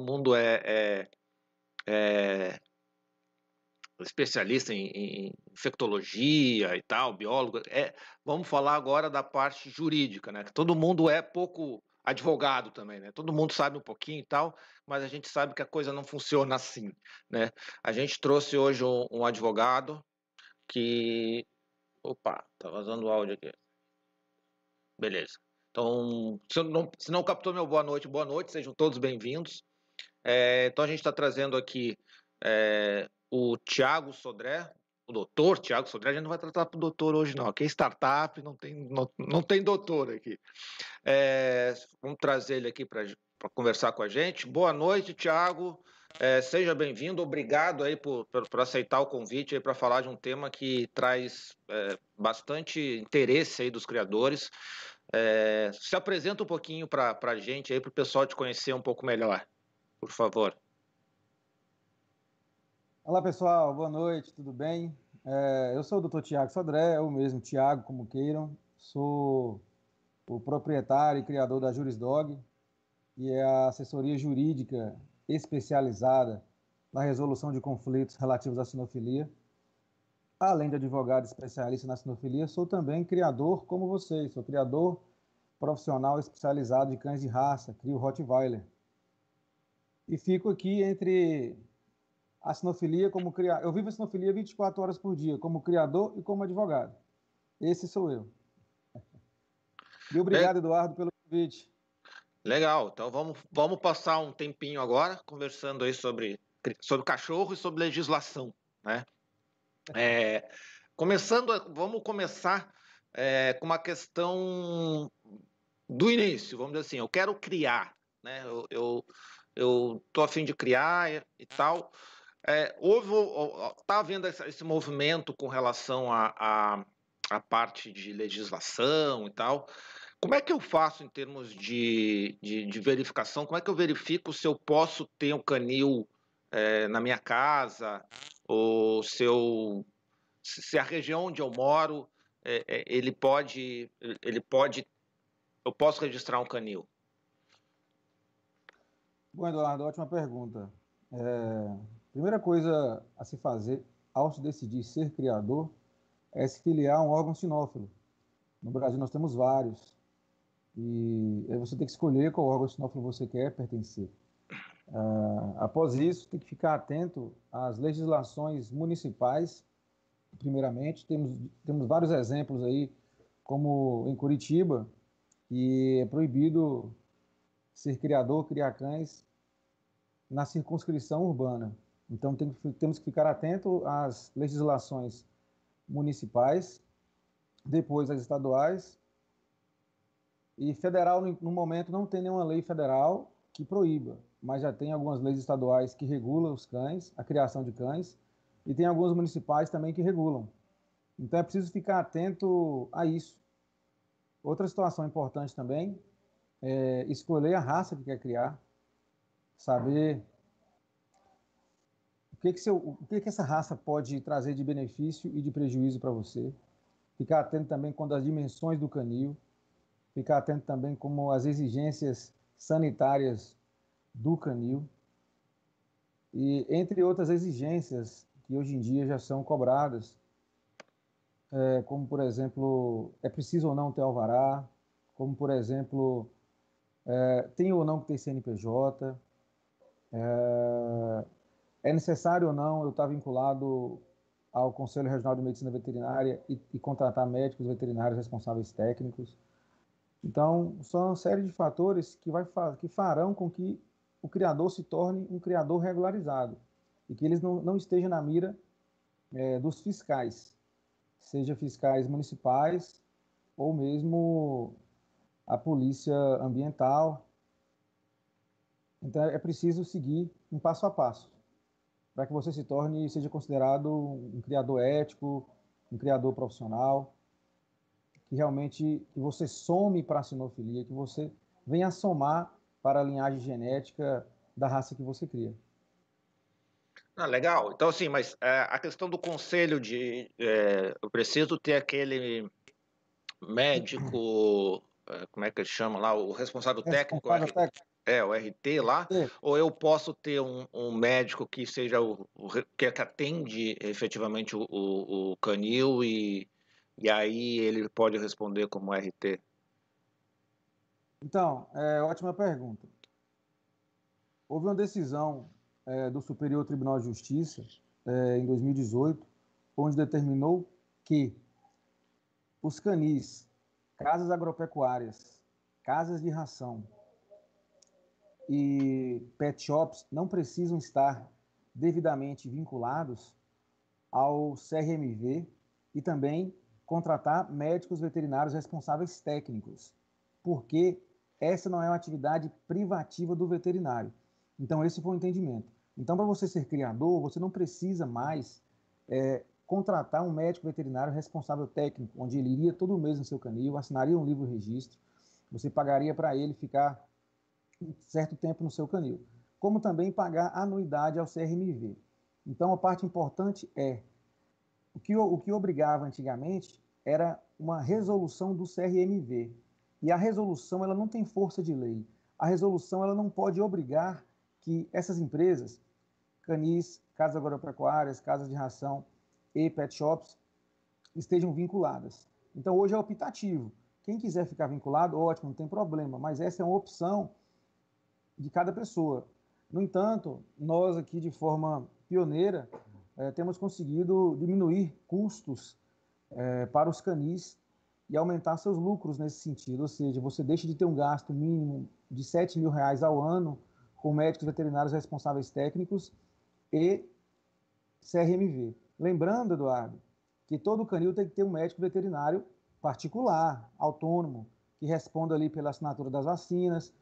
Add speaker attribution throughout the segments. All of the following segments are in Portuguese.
Speaker 1: mundo é, é, é especialista em, em, infectologia e tal, biólogo. É, vamos falar agora da parte jurídica, né? Que todo mundo é pouco advogado também, né? Todo mundo sabe um pouquinho e tal, mas a gente sabe que a coisa não funciona assim, né? A gente trouxe hoje um, um advogado que, opa, tá vazando o áudio aqui. Beleza. Então, se não, se não captou meu boa noite, boa noite, sejam todos bem-vindos. É, então a gente está trazendo aqui é, o Tiago Sodré, o doutor Tiago Sodré, a gente não vai tratar para o doutor hoje não, aqui é startup, não tem, não, não tem doutor aqui. É, vamos trazer ele aqui para conversar com a gente. Boa noite, Tiago. É, seja bem-vindo, obrigado aí por, por, por, aceitar o convite para falar de um tema que traz é, bastante interesse aí dos criadores. É, se apresenta um pouquinho para a gente aí, para o pessoal te conhecer um pouco melhor, por favor.
Speaker 2: Olá pessoal, boa noite, tudo bem? É, eu sou o Dr. Tiago Sodré, eu mesmo, Tiago, como queiram. Sou o proprietário e criador da Jurisdog, que é a assessoria jurídica especializada na resolução de conflitos relativos à sinofilia. Além de advogado especialista na sinofilia, sou também criador como vocês, sou criador profissional especializado de cães de raça, crio Rottweiler. E fico aqui entre a sinofilia como criador. Eu vivo a sinofilia 24 horas por dia, como criador e como advogado. Esse sou eu. E obrigado, Eduardo, pelo convite.
Speaker 1: Legal. Então vamos, vamos passar um tempinho agora conversando aí sobre, sobre cachorro e sobre legislação, né? É, começando, vamos começar é, com uma questão do início, vamos dizer assim, eu quero criar, né? Eu, eu, eu tô a fim de criar e, tal. É, houve, está havendo esse movimento com relação à a, a, a, parte de legislação e tal. Como é que eu faço em termos de, de, de verificação? Como é que eu verifico se eu posso ter um canil é, na minha casa ou se eu se a região onde eu moro é, é ele pode ele pode eu posso registrar um canil?
Speaker 2: Bom, Eduardo, ótima pergunta. É, primeira coisa a se fazer ao se decidir ser criador é se filiar a um órgão sinófilo. No Brasil nós temos vários. E aí você tem que escolher qual órgão sinófilo você quer pertencer. Uh, após isso, tem que ficar atento às legislações municipais. Primeiramente, temos, temos vários exemplos aí, como em Curitiba, que é proibido ser criador, criar cães na circunscrição urbana. Então tem, temos que ficar atento às legislações municipais, depois as estaduais e federal no, momento não tem nenhuma lei federal que proíba, mas já tem algumas leis estaduais que regulam os cães, a criação de cães, e tem algumas municipais também que regulam. Então é preciso ficar atento a isso. Outra situação importante também é escolher a raça que quer criar, saber o que, que, seu, o que, que essa raça pode trazer de benefício e de prejuízo para você. Ficar atento também quando as dimensões do canil, ficar atento também como as exigências sanitárias do canil e entre outras exigências que hoje em dia já são cobradas, é, como por exemplo, é preciso ou não ter alvará, como por exemplo, é, tem ou não que ter CNPJ, é, é necessário ou não eu estar vinculado ao Conselho Regional de Medicina Veterinária e, e contratar médicos veterinários responsáveis técnicos. Então, são uma série de fatores que, vai, que farão com que o criador se torne um criador regularizado e que eles não, não na mira é, dos fiscais, seja fiscais municipais ou mesmo a polícia ambiental. Então, é preciso seguir um passo a passo para que você se torne seja considerado um criador ético, um criador profissional, que realmente que você some para a sinofilia, que você venha somar para a linhagem genética da raça que você cria.
Speaker 1: Ah, legal. Então, assim, mas é, a questão do conselho de é, eu preciso ter aquele médico, como é que ele chama lá, o responsável técnico.
Speaker 2: Responsável técnico
Speaker 1: É, o RT lá, é. ou eu posso ter um, um médico que seja o, o, que atende efetivamente o, o, o canil e, e aí ele pode responder como RT?
Speaker 2: Então, é, ótima pergunta. Houve uma decisão é, do Superior Tribunal de Justiça é, em 2018, onde determinou que os canis, casas agropecuárias, casas de ração, e pet shops não precisam estar devidamente vinculados ao CRMV e também contratar médicos veterinários responsáveis técnicos, porque essa não é uma atividade privativa do veterinário. Então, esse foi o entendimento. Então, para você ser criador, você não precisa mais é, contratar um médico veterinário responsável técnico, onde ele iria todo mês no seu canil, assinaria um livro registro, você pagaria para ele ficar certo tempo no seu canil, como também pagar anuidade ao CRMV. Então, a parte importante é o que, o que obrigava antigamente era uma resolução do CRMV. E a resolução ela não tem força de lei. A resolução ela não pode obrigar que essas empresas, canis, casas agropecuárias, casas de ração e pet shops, estejam vinculadas. Então, hoje é optativo. Quem quiser ficar vinculado, ótimo, não tem problema, mas essa é uma opção de cada pessoa. No entanto, nós aqui, de forma pioneira, é, temos conseguido diminuir custos é, para os canis e aumentar seus lucros nesse sentido. Ou seja, você deixa de ter um gasto mínimo de 7 mil reais ao ano com médicos veterinários responsáveis técnicos e CRMV. Lembrando, Eduardo, que todo canil tem que ter um médico veterinário particular, autônomo, que responda ali pela assinatura das vacinas,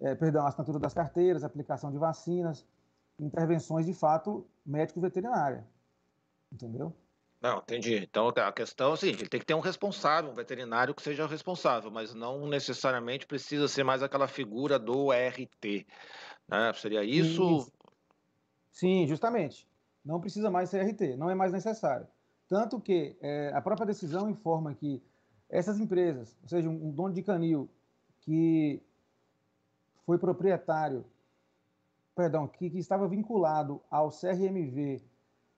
Speaker 2: é, perdão, assinatura das carteiras, aplicação de vacinas, intervenções de fato médico-veterinária. Entendeu?
Speaker 1: Não, entendi. Então a questão é a seguinte: ele tem que ter um responsável, um veterinário que seja o responsável, mas não necessariamente precisa ser mais aquela figura do RT. Né? Seria isso? isso?
Speaker 2: Sim, justamente. Não precisa mais ser RT, não é mais necessário. Tanto que é, a própria decisão informa que essas empresas, ou seja, um, dono de canil que foi proprietário, perdão, que, que estava vinculado ao CRMV,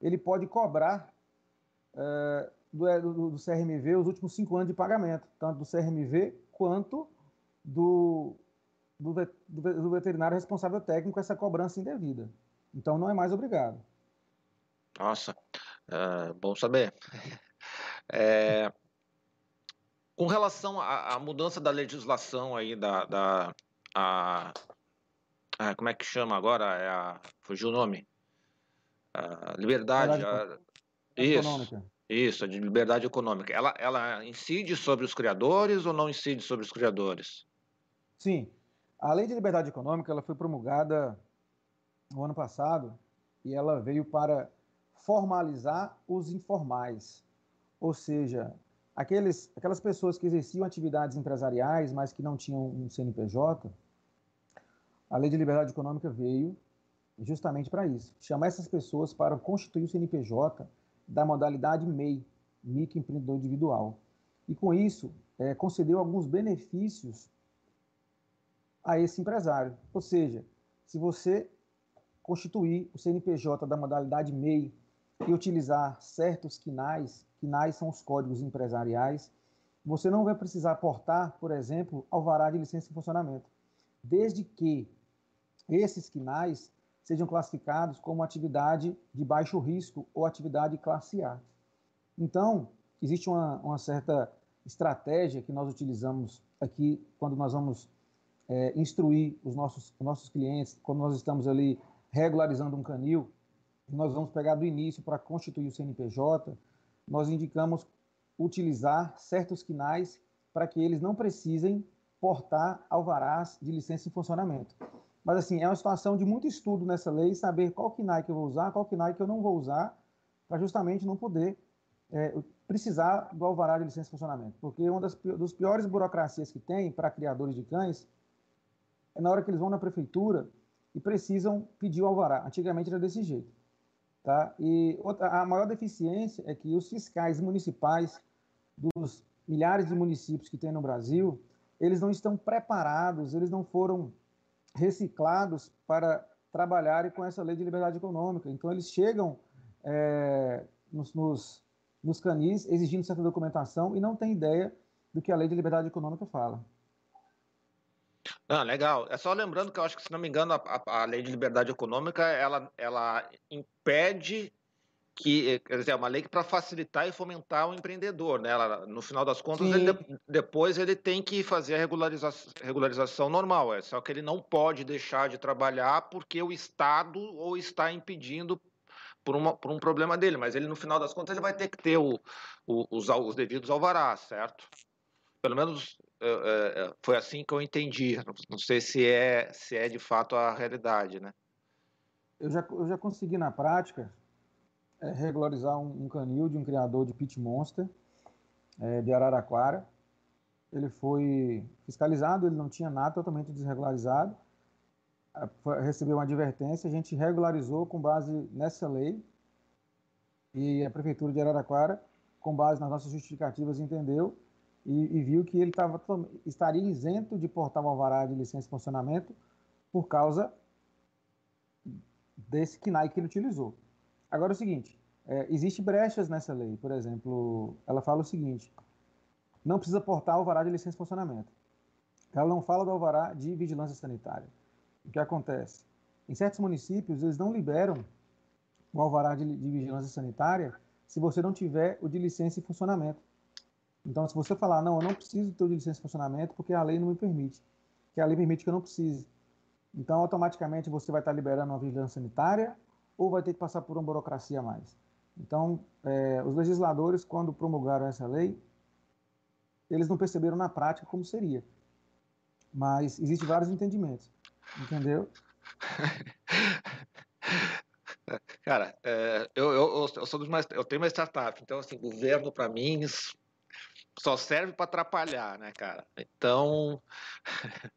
Speaker 2: ele pode cobrar é, do, do, do, CRMV os últimos cinco anos de pagamento, tanto do CRMV quanto do, do, do veterinário responsável técnico essa cobrança indevida. Então não é mais obrigado.
Speaker 1: Nossa, é, bom saber. É, com relação à, à, mudança da legislação aí da, da, a, a, como é que chama agora? É a, fugiu o nome? A liberdade. A, isso, isso, a de liberdade econômica. Ela, ela incide sobre os criadores ou não incide sobre os criadores?
Speaker 2: Sim. A lei de liberdade econômica ela foi promulgada no ano passado e ela veio para formalizar os informais, ou seja, aqueles, aquelas pessoas que exerciam atividades empresariais, mas que não tinham um CNPJ, a Lei de Liberdade Econômica veio justamente para isso, chamar essas pessoas para constituir o CNPJ da modalidade MEI, microempreendedor individual. E com isso, é, concedeu alguns benefícios a esse empresário. Ou seja, se você constituir o CNPJ da modalidade MEI e utilizar certos quinais, quinais são os códigos empresariais, você não vai precisar aportar, por exemplo, alvará de licença em funcionamento, desde que esses quinais sejam classificados como atividade de baixo risco ou atividade classe A. Então, existe uma, uma certa estratégia que nós utilizamos aqui quando nós vamos é, instruir os nossos, os nossos clientes, quando nós estamos ali regularizando um canil, nós vamos pegar do início para constituir o CNPJ, nós indicamos utilizar certos quinais para que eles não precisem portar alvarás de licença em funcionamento. Mas, assim, é uma situação de muito estudo nessa lei, saber qual KNAI que eu vou usar, qual KNAI que eu não vou usar, para justamente não poder é, precisar do alvará de licença de funcionamento. Porque uma das dos piores burocracias que tem para criadores de cães é na hora que eles vão na prefeitura e precisam pedir o alvará. Antigamente era desse jeito. Tá? E outra, a maior deficiência é que os fiscais municipais dos milhares de municípios que tem no Brasil, eles não estão preparados, eles não foram reciclados para trabalharem com essa lei de liberdade econômica. Então, eles chegam é, nos, nos, nos canis exigindo certa documentação e não têm ideia do que a lei de liberdade econômica fala.
Speaker 1: Ah, legal. É só lembrando que eu acho que, se não me engano, a, a, a lei de liberdade econômica ela, ela impede que, quer dizer, é uma lei para facilitar e fomentar o empreendedor, né? Ela, no final das contas, ele, depois ele tem que fazer a regularização, regularização normal, é só que ele não pode deixar de trabalhar porque o Estado ou está impedindo por, uma, por um problema dele, mas ele, no final das contas, ele vai ter que ter o, o, os, os devidos alvarás, certo? Pelo menos foi assim que eu entendi. Não sei se é, se é de fato a realidade, né?
Speaker 2: Eu já, eu já consegui na prática é, regularizar um, um, canil de um criador de pit monster é, de Araraquara. Ele foi fiscalizado, ele não tinha nada, totalmente desregularizado. Recebeu uma advertência, a gente regularizou com base nessa lei e a prefeitura de Araraquara, com base nas nossas justificativas, entendeu e, e viu que ele tava, estaria isento de portar o alvará de licença de funcionamento por causa desse KNAI que ele utilizou. Agora é o seguinte, é, existe brechas nessa lei. Por exemplo, ela fala o seguinte, não precisa portar alvará de licença de funcionamento. Ela não fala do alvará de vigilância sanitária. O que acontece? Em certos municípios, eles não liberam o alvará de, de vigilância sanitária se você não tiver o de licença e funcionamento. Então, se você falar, não, eu não preciso ter de licença de funcionamento porque a lei não me permite, que a lei permite que eu não precise. Então, automaticamente, você vai estar liberando uma vigilância sanitária ou vai ter que passar por uma burocracia a mais. Então, é, os legisladores, quando promulgaram essa lei, eles não perceberam na prática como seria. Mas existem vários entendimentos, entendeu?
Speaker 1: Cara, é, eu, eu, eu, sou dos mais, eu tenho uma startup, então assim, governo para mim só serve para atrapalhar, né, cara? Então,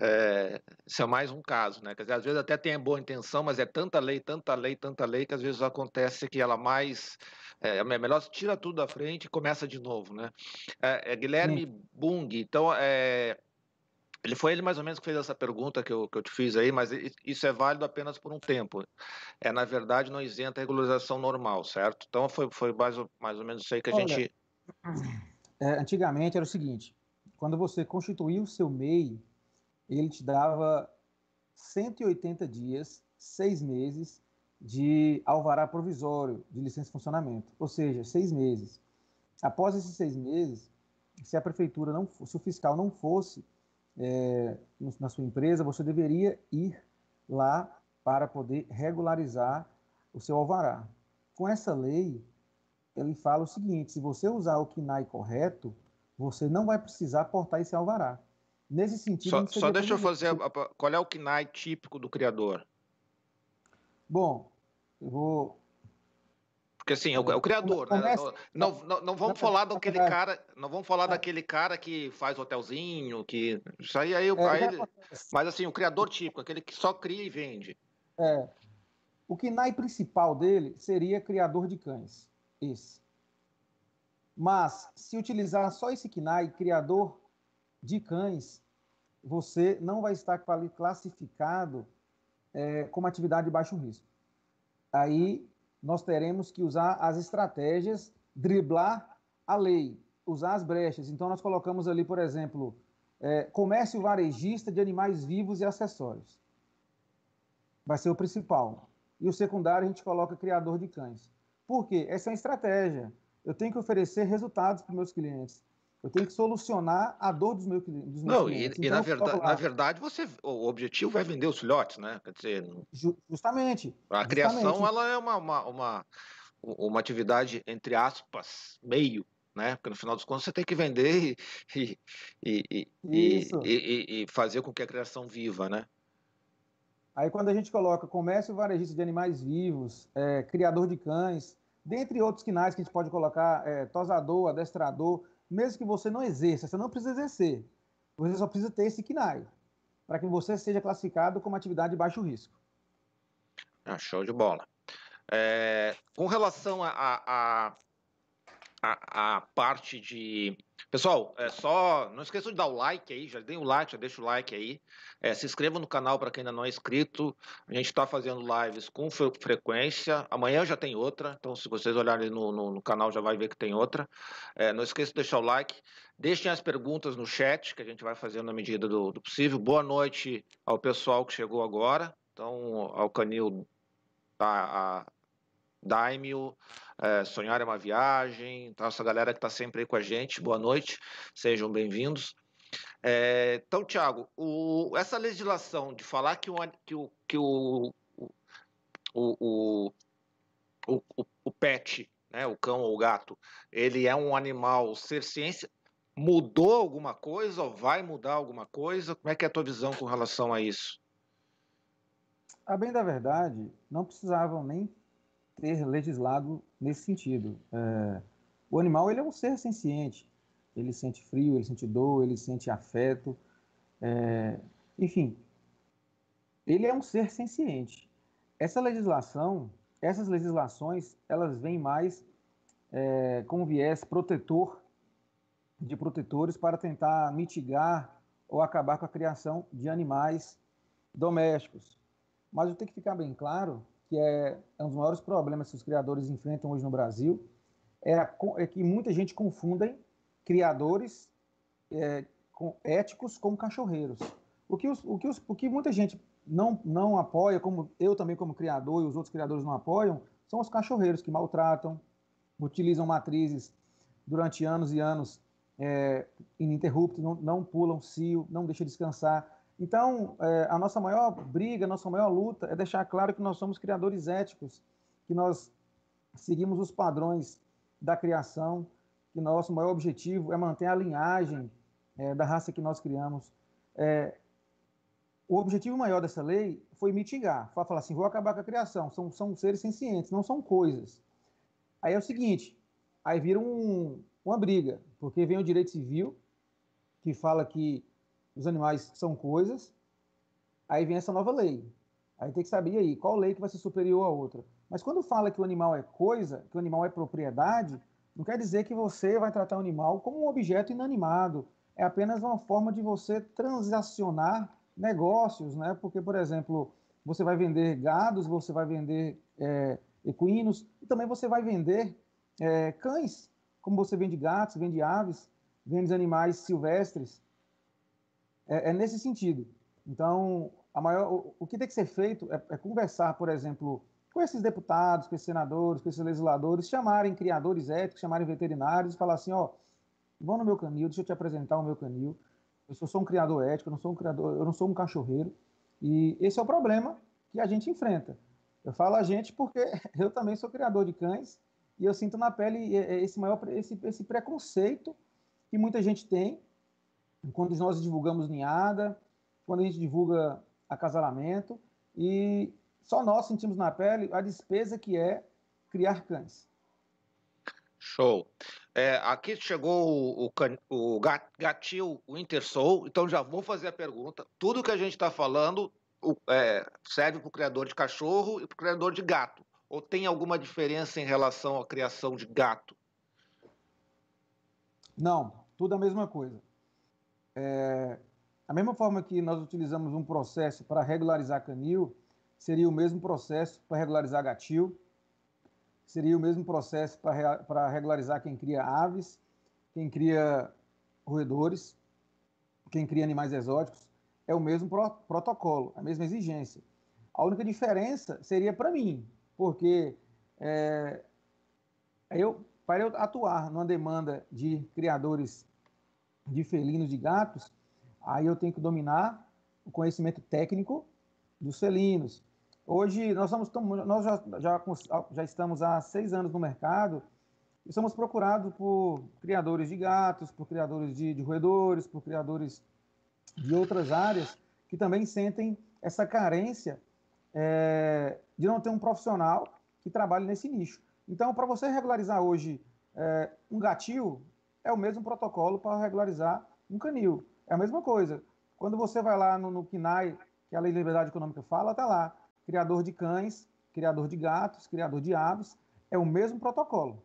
Speaker 1: é, isso é mais um caso, né? Quer dizer, às vezes até tem boa intenção, mas é tanta lei, tanta lei, tanta lei, que às vezes acontece que ela mais. É, é melhor tira tudo da frente e começa de novo, né? É, é Guilherme Sim. Bung, então, é, ele foi ele mais ou menos que fez essa pergunta que eu, que eu te fiz aí, mas isso é válido apenas por um tempo. É, na verdade, não isenta a regularização normal, certo? Então, foi, foi mais, mais ou menos isso aí que a Olha, gente
Speaker 2: é, antigamente era o seguinte: quando você constituía o seu MEI, ele te dava 180 dias, seis meses de alvará provisório de licença de funcionamento, ou seja, seis meses. Após esses seis meses, se a prefeitura não, se o fiscal não fosse é, na sua empresa, você deveria ir lá para poder regularizar o seu alvará. Com essa lei, ele fala o seguinte: se você usar o KNAI correto, você não vai precisar portar esse alvará. Nesse sentido.
Speaker 1: Só, só deixa eu fazer. Qual é o KNAI típico do criador?
Speaker 2: Bom, eu vou.
Speaker 1: Porque assim, é o, é o criador, né? Não, não, não, vamos falar daquele cara, não vamos falar daquele cara que faz hotelzinho, que isso aí, aí, é, aí mas assim, o criador típico, aquele que só cria e vende.
Speaker 2: É. O KNAI principal dele seria criador de cães esse. Mas, se utilizar só esse KNAI, criador de cães, você não vai estar classificado é, como atividade de baixo risco. Aí, nós teremos que usar as estratégias, driblar a lei, usar as brechas. Então, nós colocamos ali, por exemplo, é, comércio varejista de animais vivos e acessórios. Vai ser o principal. E o secundário, a gente coloca criador de cães. Por quê? Essa é uma estratégia. Eu tenho que oferecer resultados para os meus clientes. Eu tenho que solucionar a dor dos meus, dos meus
Speaker 1: Não,
Speaker 2: clientes.
Speaker 1: E, então, e na, verdade, na verdade, você, o objetivo é vender os filhotes, né? Quer dizer,
Speaker 2: justamente.
Speaker 1: A
Speaker 2: justamente.
Speaker 1: criação ela é uma, uma, uma, uma atividade, entre aspas, meio né? Porque no final dos contos você tem que vender e, e, e, e, e, fazer com que a criação viva, né?
Speaker 2: Aí quando a gente coloca comércio varejista de animais vivos, é, criador de cães, dentre outros quinais que a gente pode colocar, é, tosador, adestrador, mesmo que você não exerça, você não precisa exercer, você só precisa ter esse quinai, para que você seja classificado como atividade de baixo risco.
Speaker 1: Ah, show de bola. É, com relação a, a, a, parte de. Pessoal, é só. Não esqueçam de dar o like aí, já dê o like, já deixa o like aí. É, se inscreva no canal para quem ainda não é inscrito. A gente está fazendo lives com frequência. Amanhã já tem outra, então se vocês olharem no, no, no canal já vai ver que tem outra. É, não esqueça de deixar o like. Deixem as perguntas no chat, que a gente vai fazendo na medida do, do possível. Boa noite ao pessoal que chegou agora. Então, ao Canil, a, a Daimio, é, Sonhar é uma Viagem, então essa galera que está sempre aí com a gente, boa noite, sejam bem-vindos. É, então, Tiago, essa legislação de falar que o, que o, o, o, o, o pet, né, o cão ou o gato, ele é um animal ser ciência, mudou alguma coisa ou vai mudar alguma coisa? Como é que é a tua visão com relação a isso?
Speaker 2: A bem da verdade, não precisavam nem ter legislado nesse sentido. É, o animal ele é um ser senciente. Ele sente frio, ele sente dor, ele sente afeto. É, enfim, ele é um ser senciente. Essa legislação, essas legislações, elas vêm mais é, com viés protetor de protetores para tentar mitigar ou acabar com a criação de animais domésticos. Mas eu tenho que ficar bem claro que é, é um dos maiores problemas que os criadores enfrentam hoje no Brasil, é, a, é que muita gente confundem criadores é, com, éticos com cachorreiros. O que, os, o, que os, o que muita gente não, não apoia, como eu também como criador e os outros criadores não apoiam, são os cachorreiros que maltratam, utilizam matrizes durante anos e anos é, ininterruptos, não, não pulam cio, não deixam descansar. Então, é, a nossa maior briga, a nossa maior luta é deixar claro que nós somos criadores éticos, que nós seguimos os padrões da criação, que nosso maior objetivo é manter a linhagem é, da raça que nós criamos. É, o objetivo maior dessa lei foi mitigar, foi falar assim, vou acabar com a criação, são, são seres sencientes, não são coisas. Aí é o seguinte, aí vira um, uma briga, porque vem o direito civil, que fala que os animais são coisas, aí vem essa nova lei. Aí tem que saber aí qual lei que vai ser superior à outra. Mas quando fala que o animal é coisa, que o animal é propriedade, não quer dizer que você vai tratar o animal como um objeto inanimado. É apenas uma forma de você transacionar negócios, né? Porque, por exemplo, você vai vender gados, você vai vender é, equinos, e também você vai vender é, cães, como você vende gatos, vende aves, vende animais silvestres é, é nesse sentido. Então, maior, o, o, que tem que ser feito é, é, conversar, por exemplo, com esses deputados, com esses senadores, com esses legisladores, chamarem criadores éticos, chamarem veterinários e falar assim, ó, vão no meu canil, deixa eu te apresentar o meu canil. Eu sou, sou um criador ético, eu não sou um criador, eu não sou um cachorreiro. E esse é o problema que a gente enfrenta. Eu falo a gente porque eu também sou criador de cães e eu sinto na pele esse maior esse, esse preconceito que muita gente tem quando nós divulgamos ninhada, quando a gente divulga acasalamento, e só nós sentimos na pele a despesa que é criar cães.
Speaker 1: Show. É, aqui chegou o, o, o gatil, o Intersoul, então já vou fazer a pergunta. Tudo que a gente está falando o, é, serve para o criador de cachorro e para o criador de gato. Ou tem alguma diferença em relação à criação de gato?
Speaker 2: Não, tudo a mesma coisa. É, a mesma forma que nós utilizamos um processo para regularizar canil, seria o mesmo processo para regularizar gatil, seria o mesmo processo para regularizar quem cria aves, quem cria roedores, quem cria animais exóticos. É o mesmo pro, protocolo, a mesma exigência. A única diferença seria para mim, porque é, eu, para eu atuar numa demanda de criadores de felinos, de gatos, aí eu tenho que dominar o conhecimento técnico dos felinos. Hoje, nós, somos, nós já, já, já estamos há seis anos no mercado e somos procurados por criadores de gatos, por criadores de, de roedores, por criadores de outras áreas que também sentem essa carência é, de não ter um profissional que trabalhe nesse nicho. Então, para você regularizar hoje é, um gatil, é o mesmo protocolo para regularizar um canil. É a mesma coisa. Quando você vai lá no, no KNAI, que a Lei de Liberdade Econômica fala, está lá, criador de cães, criador de gatos, criador de aves, é o mesmo protocolo.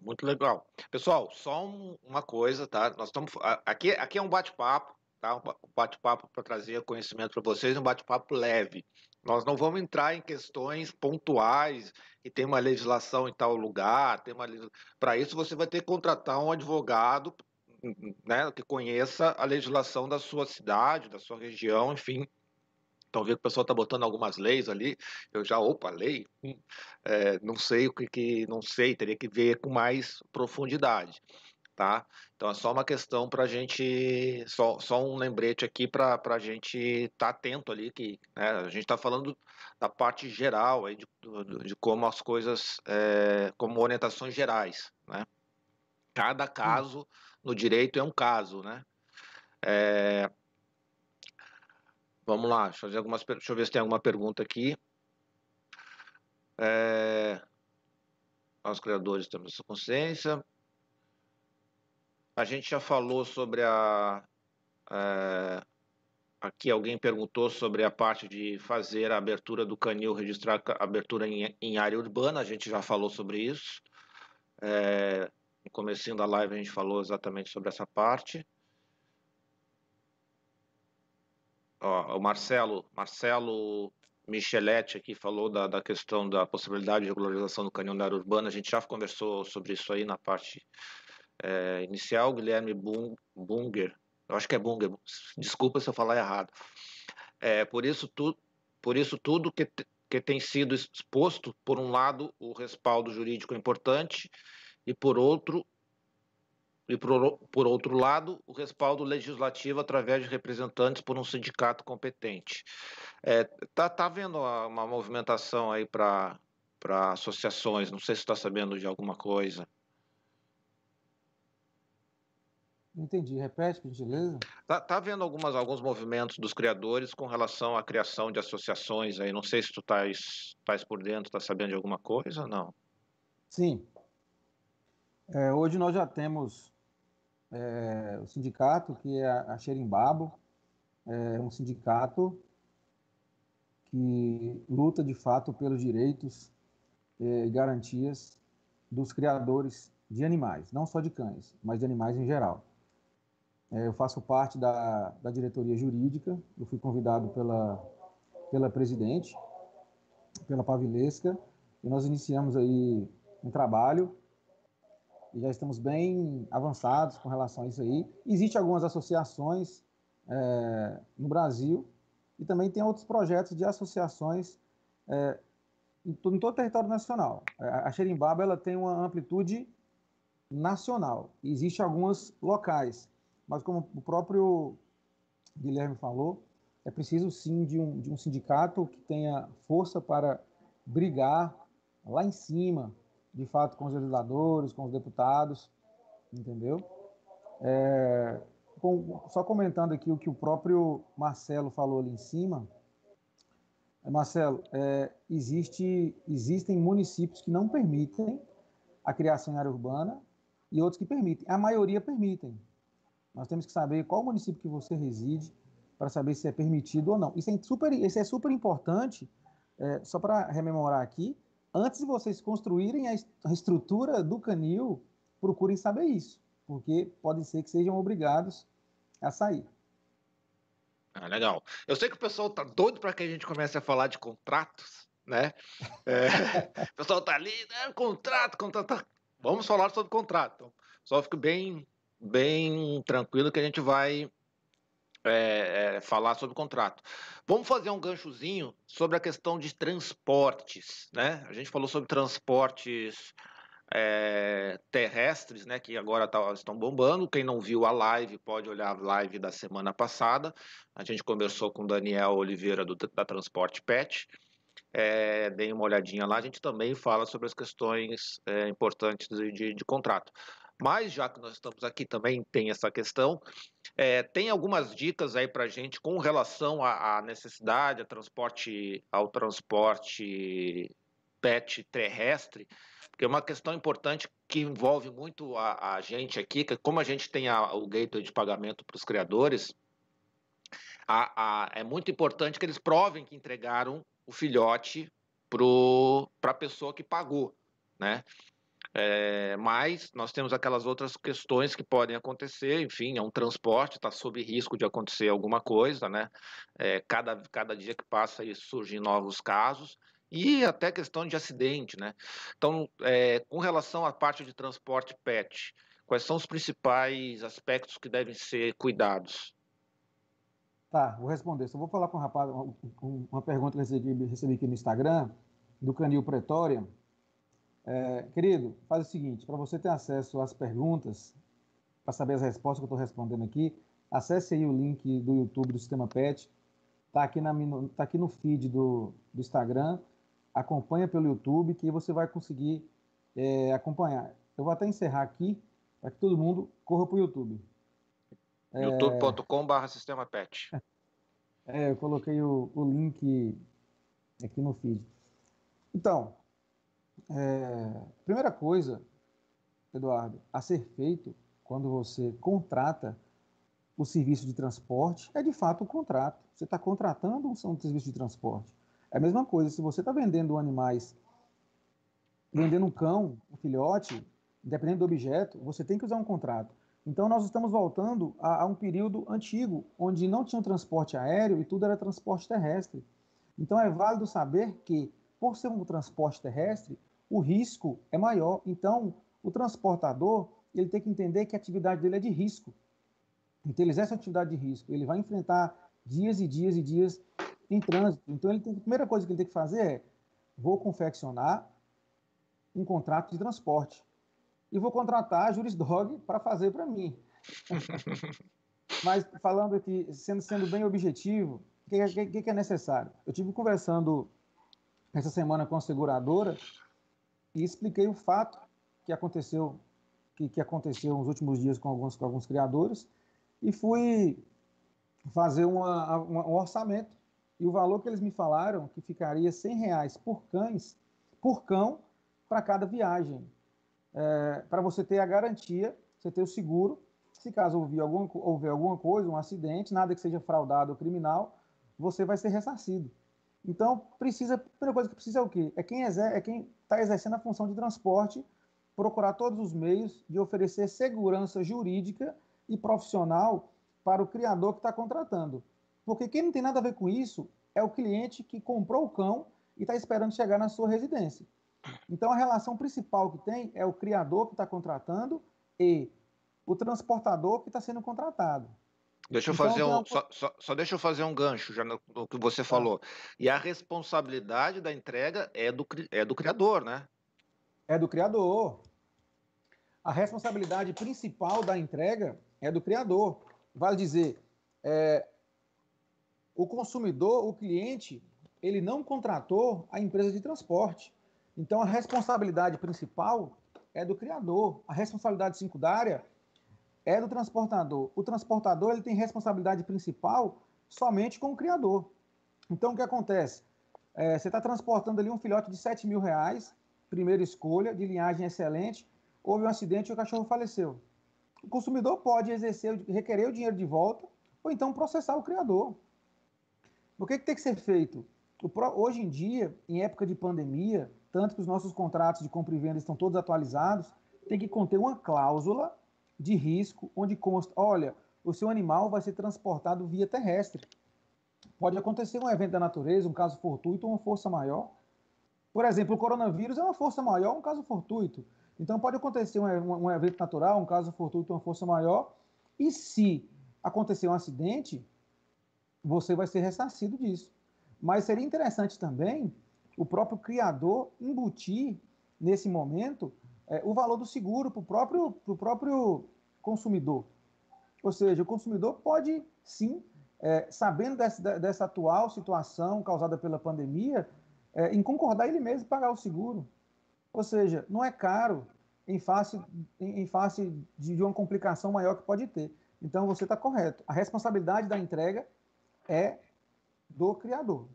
Speaker 1: Muito legal. Pessoal, só um, uma coisa, tá? Nós estamos aqui, aqui é um bate-papo, tá? Um bate-papo para trazer conhecimento para vocês, um bate-papo leve. Nós não vamos entrar em questões pontuais e tem uma legislação em tal lugar, tem uma para isso você vai ter que contratar um advogado, né, que conheça a legislação da sua cidade, da sua região, enfim, então, vê que o pessoal está botando algumas leis ali. Eu já, opa, lei? É, não sei o que, que, não sei, teria que ver com mais profundidade. Tá? Então é só uma questão para a gente, só, só um lembrete aqui para a gente estar tá atento ali, que né, a gente está falando da parte geral aí de, de como as coisas, é, como orientações gerais. Né? Cada caso no direito é um caso, né? É, Vamos lá, deixa eu, fazer algumas, deixa eu ver se tem alguma pergunta aqui. É, aos criadores temos essa consciência. A gente já falou sobre a. É, aqui alguém perguntou sobre a parte de fazer a abertura do canil, registrar a abertura em, em área urbana. A gente já falou sobre isso. É, no começo da live a gente falou exatamente sobre essa parte. Ó, o Marcelo, Marcelo Micheletti aqui falou da, da questão da possibilidade de regularização do canhão da área urbana. A gente já conversou sobre isso aí na parte é, inicial. Guilherme Bunger, eu acho que é Bunger, desculpa se eu falar errado. É, por isso tudo, por isso tudo que, que tem sido exposto, por um lado, o respaldo jurídico é importante e por outro, e, por, por outro lado, o respaldo legislativo através de representantes por um sindicato competente. É, tá, tá vendo uma movimentação aí para associações? Não sei se está sabendo de alguma coisa.
Speaker 2: Entendi. Repete, por gentileza.
Speaker 1: Tá, tá vendo algumas, alguns movimentos dos criadores com relação à criação de associações aí? Não sei se tu estás por dentro, está sabendo de alguma coisa ou não?
Speaker 2: Sim. É, hoje nós já temos é, o sindicato, que é a Xerimbabo, é um sindicato que luta de fato pelos direitos é, e garantias dos criadores de animais, não só de cães, mas de animais em geral. É, eu faço parte da, da diretoria jurídica, eu fui convidado pela, pela presidente, pela Pavilesca, e nós iniciamos aí um trabalho e já estamos bem avançados com relação a isso aí. Existem algumas associações é, no Brasil e também tem outros projetos de associações é, em, todo, em, todo o território nacional. A Xerimbaba ela tem uma amplitude nacional. Existem algumas locais, mas como o próprio Guilherme falou, é preciso sim de um, de um sindicato que tenha força para brigar lá em cima, de fato, com os legisladores, com os deputados, entendeu? É, com, só comentando aqui o que o próprio Marcelo falou ali em cima. É, Marcelo, é, existe, existem municípios que não permitem a criação em área urbana e outros que permitem. A maioria permitem. Nós temos que saber qual município que você reside para saber se é permitido ou não. Isso é super, isso é super importante, é, só para rememorar aqui, antes de vocês construírem a estrutura do canil, procurem saber isso, porque pode ser que sejam obrigados a sair.
Speaker 1: Ah, legal. Eu sei que o pessoal tá doido para que a gente comece a falar de contratos, né? É, o pessoal tá ali, né? Contrato, contrato. Vamos falar sobre contrato. Só fique bem, bem tranquilo que a gente vai é, é, falar sobre o contrato. Vamos fazer um ganchozinho sobre a questão de transportes, né? A gente falou sobre transportes é, terrestres, né? Que agora tá, estão bombando. Quem não viu a live pode olhar a live da semana passada. A gente conversou com Daniel Oliveira do, da Transporte Pet. É, deem uma olhadinha lá. A gente também fala sobre as questões é, importantes de, de, de contrato. Mas já que nós estamos aqui também tem essa questão, é, tem algumas dicas aí para gente com relação à, à necessidade ao transporte, ao transporte pet terrestre, porque é uma questão importante que envolve muito a, a gente aqui, que como a gente tem a, o gateway de pagamento para os criadores, a, é muito importante que eles provem que entregaram o filhote para a pessoa que pagou, né? É, mas nós temos aquelas outras questões que podem acontecer, enfim, é um transporte, está sob risco de acontecer alguma coisa, né? É, cada, cada dia que passa aí surgem novos casos e até questão de acidente, né? Então, é, com relação à parte de transporte PET, quais são os principais aspectos que devem ser cuidados?
Speaker 2: Tá, vou responder. Só vou falar com um rapaz, uma pergunta que recebi, recebi aqui no Instagram, do Canil Pretória. É, querido, faz o seguinte: para você ter acesso às perguntas, para saber as respostas que eu estou respondendo aqui, acesse aí o link do YouTube do Sistema PET. Está aqui, na, tá aqui no feed do, do Instagram. Acompanha pelo YouTube que você vai conseguir é, acompanhar. Eu vou até encerrar aqui para que todo mundo corra para o YouTube
Speaker 1: youtube.com.br sistema pet.
Speaker 2: É, eu coloquei o, o, link aqui no feed. Então, é, primeira coisa, Eduardo, a ser feito quando você contrata o serviço de transporte é de fato um contrato. Você está contratando um serviço de transporte. É a mesma coisa, se você está vendendo animais, vendendo um cão, um filhote, independente do objeto, você tem que usar um contrato. Então, nós estamos voltando a, a, um período antigo, onde não tinha transporte aéreo e tudo era transporte terrestre. Então, é válido saber que, por ser um transporte terrestre, o risco é maior. Então, o transportador ele tem que entender que a atividade dele é de risco. Então, ele exerce atividade de risco. Ele vai enfrentar dias e dias e dias em trânsito. Então, ele tem, a primeira coisa que ele tem que fazer é: vou confeccionar um contrato de transporte e vou contratar a Jurisdog para fazer para mim. Mas falando aqui, sendo, sendo bem objetivo, o que, que, que, é necessário? Eu tive conversando essa semana com a seguradora e expliquei o fato que aconteceu que, que aconteceu nos últimos dias com alguns, com alguns criadores e fui fazer uma, uma, um orçamento e o valor que eles me falaram que ficaria 100 reais por cães por cão para cada viagem é, para você ter a garantia, você ter o seguro, se caso houver alguma, houver alguma coisa, um acidente, nada que seja fraudado ou criminal, você vai ser ressarcido. Então, precisa, a primeira coisa que precisa é o quê? É quem é quem está exercendo a função de transporte, procurar todos os meios de oferecer segurança jurídica e profissional para o criador que está contratando. Porque quem não tem nada a ver com isso é o cliente que comprou o cão e está esperando chegar na sua residência. Então, a relação principal que tem é o criador que está contratando e o transportador que está sendo contratado.
Speaker 1: Deixa eu então, fazer um, só, só, só, deixa eu fazer um gancho já no, no que você tá. falou. E a responsabilidade da entrega é do, é do criador, né?
Speaker 2: É do criador. A responsabilidade principal da entrega é do criador. Vale dizer, é, o consumidor, o cliente, ele não contratou a empresa de transporte. Então, a responsabilidade principal é do criador. A responsabilidade secundária é do transportador. O transportador ele tem responsabilidade principal somente com o criador. Então, o que acontece? É, você está transportando ali um filhote de 7 mil reais, primeira escolha, de linhagem excelente, houve um acidente e o cachorro faleceu. O consumidor pode exercer, requerer o dinheiro de volta ou então processar o criador. O que, que tem que ser feito? O, hoje em dia, em época de pandemia, tanto que os nossos contratos de compra e venda estão todos atualizados, tem que conter uma cláusula de risco onde consta, olha, o seu animal vai ser transportado via terrestre. Pode acontecer um evento da natureza, um caso fortuito uma força maior. Por exemplo, o coronavírus é uma força maior, um caso fortuito. Então pode acontecer um, um, um evento natural, um caso fortuito, uma força maior. E se acontecer um acidente, você vai ser ressarcido disso. Mas seria interessante também o próprio criador embutir nesse momento é, o valor do seguro para o próprio, próprio consumidor. Ou seja, o consumidor pode sim, é, sabendo dessa, dessa, atual situação causada pela pandemia, é, em concordar ele mesmo pagar o seguro. Ou seja, não é caro em face, em, em face de, de uma complicação maior que pode ter. Então você está correto. A responsabilidade da entrega é do criador.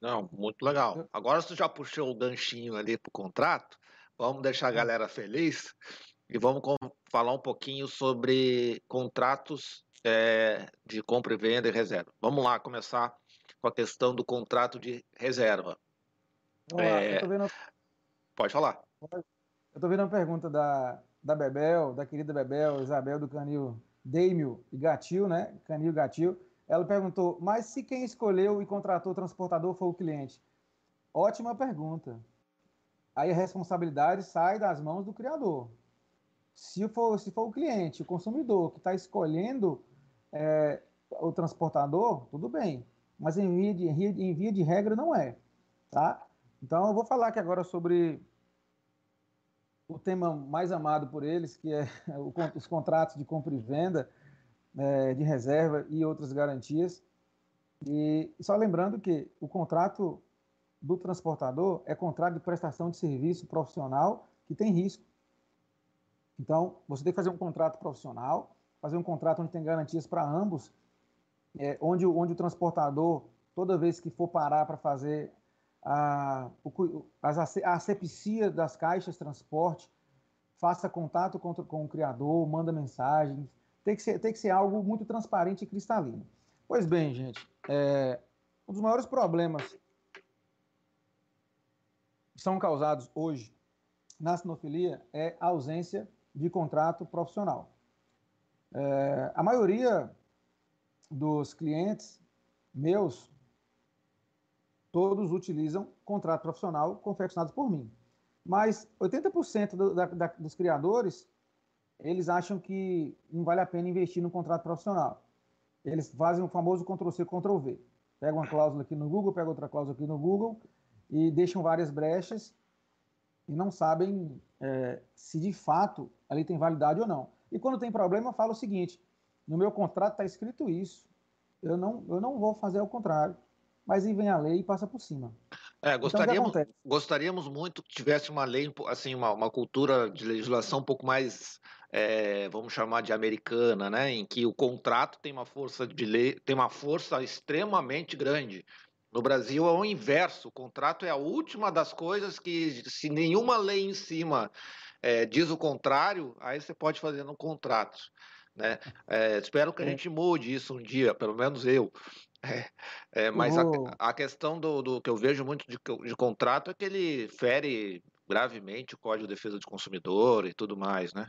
Speaker 1: Não, muito legal. Agora você já puxou o ganchinho ali para o contrato, vamos deixar a galera feliz e vamos falar um pouquinho sobre contratos é, de compra e venda e reserva. Vamos lá, começar com a questão do contrato de reserva.
Speaker 2: É... Lá, vendo...
Speaker 1: Pode falar.
Speaker 2: Eu estou vendo uma pergunta da, da Bebel, da querida Bebel, Isabel do Canil Deimio e Gatil, né? Canil Gatil. Ela perguntou, mas se quem escolheu e contratou o transportador foi o cliente? Ótima pergunta. Aí a responsabilidade sai das mãos do criador. Se for, se for o cliente, o consumidor que está escolhendo é, o transportador, tudo bem. Mas em via, de, em via de regra não é. Tá? Então eu vou falar aqui agora sobre o tema mais amado por eles, que é os contratos de compra e venda é, de reserva e outras garantias. E só lembrando que o contrato do transportador é contrato de prestação de serviço profissional que tem risco. Então, você tem que fazer um contrato profissional, fazer um contrato onde tem garantias para ambos, é, onde, onde o transportador, toda vez que for parar para fazer a, a asepsia das caixas de transporte, faça contato com, com o criador, manda mensagens. Tem que, ser, tem que ser algo muito transparente e cristalino. Pois bem, gente, é, um dos maiores problemas são causados hoje na sinofilia é a ausência de contrato profissional. É, a maioria dos clientes meus, todos utilizam contrato profissional confeccionados por mim. Mas 80% do, da, da, dos criadores, eles acham que não vale a pena investir no contrato profissional. Eles fazem o famoso Ctrl-C, Ctrl-V. Pega uma cláusula aqui no Google, pega outra cláusula aqui no Google e deixam várias brechas e não sabem é, se de fato ali tem validade ou não. E quando tem problema, fala o seguinte: no meu contrato está escrito isso, eu não, eu não vou fazer o contrário. Mas aí vem a lei e passa por cima.
Speaker 1: É, gostaríamos, então, gostaríamos muito que tivesse uma lei, assim, uma, uma cultura de legislação um pouco mais, é, vamos chamar de americana, né? Em que o contrato tem uma força de lei, tem uma força extremamente grande. No Brasil é o inverso. O contrato é a última das coisas que, se nenhuma lei em cima é, diz o contrário, aí você pode fazer no contrato. Né? É, espero que a é. gente mude isso um dia, pelo menos eu. É, é, mas a, a, questão do, do, que eu vejo muito de, de, contrato é que ele fere gravemente o Código de Defesa do Consumidor e tudo mais, né?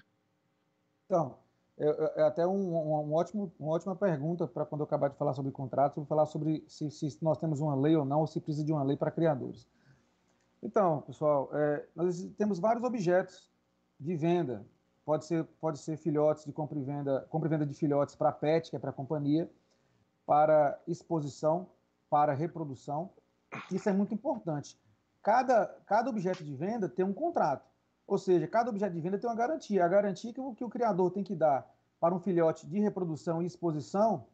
Speaker 2: Então, é, é até um, um, um, ótimo, uma ótima pergunta para quando eu acabar de falar sobre contratos, eu vou falar sobre se, se, nós temos uma lei ou não, ou se precisa de uma lei para criadores. Então, pessoal, é, nós temos vários objetos de venda. Pode ser, pode ser filhotes de compra e venda, compra e venda de filhotes para pet, que é para a companhia, para exposição, para reprodução. Isso é muito importante. Cada, cada objeto de venda tem um contrato. Ou seja, cada objeto de venda tem uma garantia. A garantia que o, que o criador tem que dar para um filhote de reprodução e exposição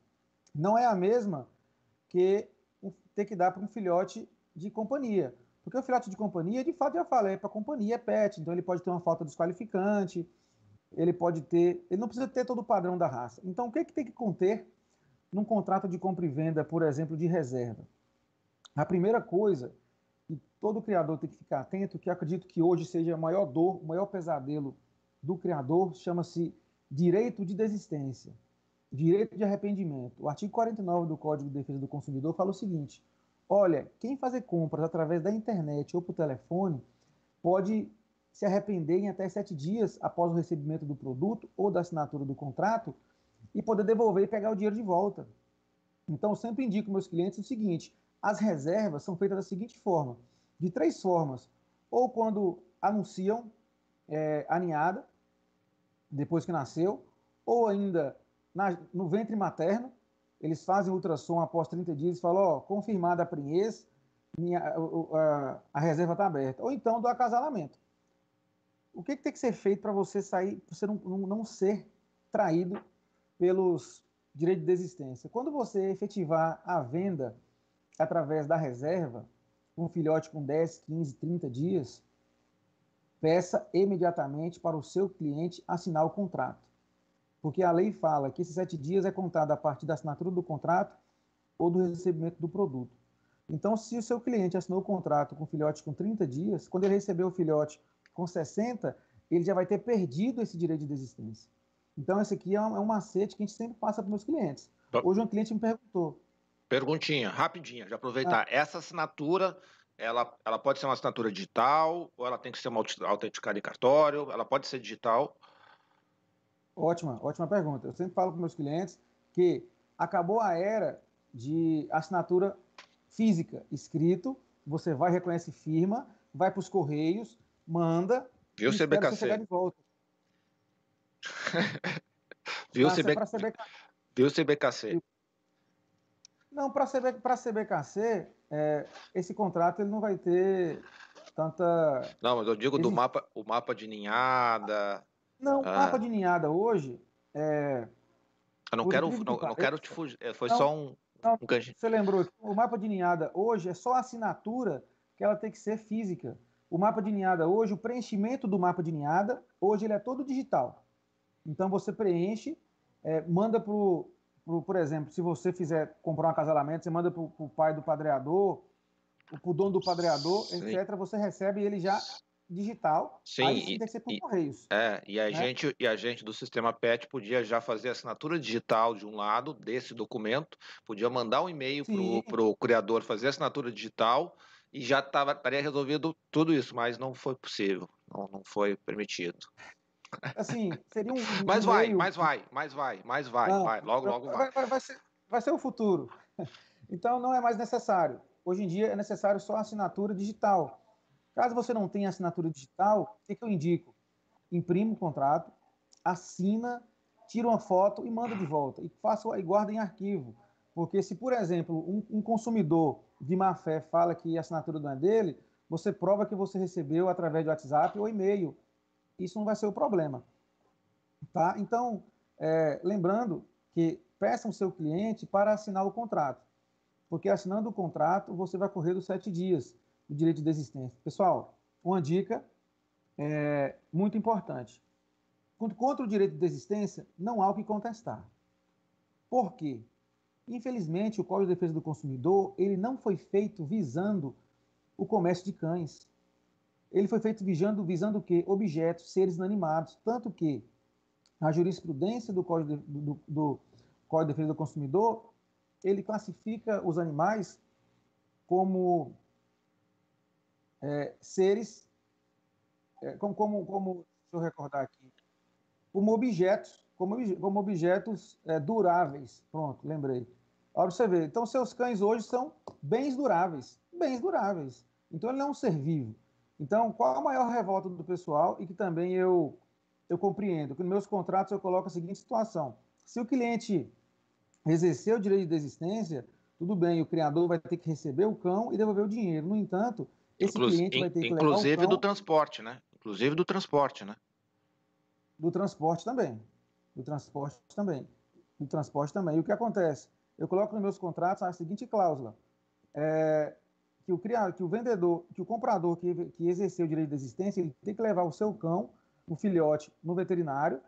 Speaker 2: não é a mesma que ter que dar para um filhote de companhia. Porque o filhote de companhia, de fato, já falei, é para companhia, é pet, então ele pode ter uma falta desqualificante, ele pode ter, ele não precisa ter todo o padrão da raça. Então, o que, é que tem que conter num contrato de compra e venda, por exemplo, de reserva? A primeira coisa todo criador tem que ficar atento, que acredito que hoje seja a maior dor, o maior pesadelo do criador, chama-se direito de desistência, direito de arrependimento. O artigo 49 do Código de Defesa do Consumidor fala o seguinte: olha, quem fazer compras através da internet ou por telefone pode se arrepender em até sete dias após o recebimento do produto ou da assinatura do contrato e poder devolver e pegar o dinheiro de volta. Então, sempre indico meus clientes o seguinte: as reservas são feitas da seguinte forma: de três formas. Ou quando anunciam é, a ninhada, depois que nasceu, ou ainda na, no ventre materno, eles fazem ultrassom após 30 dias e falam: ó, confirmada a prenhez, minha, a, a, a reserva está aberta. Ou então do acasalamento. O que, que tem que ser feito para você sair, para você não, não, não ser traído pelos direitos de desistência? Quando você efetivar a venda através da reserva, um filhote com 10, 15, 30 dias, peça imediatamente para o seu cliente assinar o contrato. Porque a lei fala que esses sete dias é contado a partir da assinatura do contrato ou do recebimento do produto. Então, se o seu cliente assinou o contrato com o filhote com 30 dias, quando ele receber o filhote com 60, ele já vai ter perdido esse direito de desistência. Então, esse aqui é um, é um macete que a gente sempre passa para os meus clientes. Hoje um cliente me perguntou,
Speaker 1: Perguntinha, rapidinha, de aproveitar. Ah. Essa assinatura ela, ela pode ser uma assinatura digital ou ela tem que ser uma autenticada em cartório? Ela pode ser digital?
Speaker 2: Ótima, ótima pergunta. Eu sempre falo para meus clientes que acabou a era de assinatura física, escrito, você vai, reconhece firma, vai para os correios, manda.
Speaker 1: Viu,
Speaker 2: e
Speaker 1: CBKC?
Speaker 2: Chegar de volta.
Speaker 1: Viu, CB... Viu, CBKC?
Speaker 2: Não, para CB... a CBKC, é, esse contrato ele não vai ter tanta.
Speaker 1: Não, mas eu digo do mapa, o mapa de ninhada.
Speaker 2: Não, o ah. mapa de ninhada hoje. É...
Speaker 1: Eu não quero, não, não quero te fugir. É, foi não, só um.
Speaker 2: Não, você lembrou que o mapa de ninhada hoje é só a assinatura que ela tem que ser física. O mapa de ninhada hoje, o preenchimento do mapa de ninhada, hoje ele é todo digital. Então você preenche, é, manda para por exemplo, se você fizer comprar um acasalamento, você manda para o pai do padreador, para o dono do padreador, sim. etc. Você recebe ele já digital.
Speaker 1: Sim, aí sim tem que ser por correios. É, e a, né? gente, e a gente do sistema PET podia já fazer assinatura digital de um lado desse documento, podia mandar um e-mail para o criador fazer assinatura digital e já tava, estaria resolvido tudo isso, mas não foi possível, não, não foi permitido.
Speaker 2: Assim, seria um.
Speaker 1: Mas vai, mas vai, mas vai, mas vai, não, vai, logo, logo vai.
Speaker 2: Vai, vai, ser, vai ser o futuro. Então não é mais necessário. Hoje em dia é necessário só assinatura digital. Caso você não tenha assinatura digital, o que, que eu indico? Imprima o contrato, assina, tira uma foto e manda de volta. E faça e guarda em arquivo. Porque se, por exemplo, um, um consumidor de má fé fala que a assinatura não é dele, você prova que você recebeu através do WhatsApp ou e-mail isso não vai ser o problema. Tá? Então, é, lembrando que peçam seu cliente para assinar o contrato, porque assinando o contrato você vai correr dos sete dias do direito de desistência. Pessoal, uma dica é, muito importante. Contra o direito de desistência, não há o que contestar. Por quê? Infelizmente, o Código de Defesa do Consumidor ele não foi feito visando o comércio de cães ele foi feito visando, visando o quê? Objetos, seres inanimados. Tanto que a jurisprudência do Código de, do, do Código de Defesa do Consumidor, ele classifica os animais como é, seres, é, como, como, como, deixa eu recordar aqui, como objetos, como, como objetos é, duráveis. Pronto, lembrei. Olha você ver. Então, seus cães hoje são bens duráveis. Bens duráveis. Então, ele não é um ser vivo. Então, qual a maior revolta do pessoal e que também eu, eu compreendo? Que nos meus contratos eu coloco a seguinte situação: se o cliente exercer o direito de desistência, tudo bem, o criador vai ter que receber o cão e devolver o dinheiro. No entanto, esse Inclu cliente vai ter que
Speaker 1: Inclusive
Speaker 2: levar o cão,
Speaker 1: do transporte, né? Inclusive do transporte, né?
Speaker 2: Do transporte também. Do transporte também. Do transporte também. E o que acontece? Eu coloco nos meus contratos a seguinte cláusula. É, que o criador, que o vendedor, que o comprador que, que exerceu o direito de existência, ele tem que levar o seu cão, o filhote, no veterinário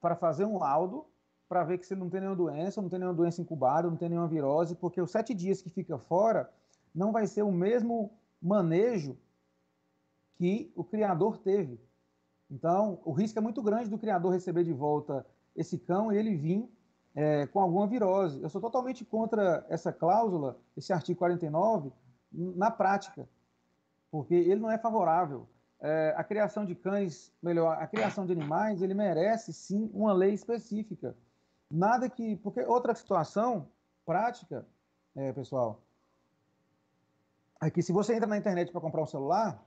Speaker 2: para fazer um laudo para ver que você não tem nenhuma doença, não tem nenhuma doença incubada, não tem nenhuma virose, porque os sete dias que fica fora não vai ser o mesmo manejo que o criador teve. Então, o risco é muito grande do criador receber de volta esse cão e ele vir é, com alguma virose. Eu sou totalmente contra essa cláusula, esse artigo 49, na prática, porque ele não é favorável. É, a criação de cães, melhor, a criação de animais, ele merece sim uma lei específica. Nada que. Porque outra situação prática, é, pessoal, é que se você entra na internet para comprar um celular,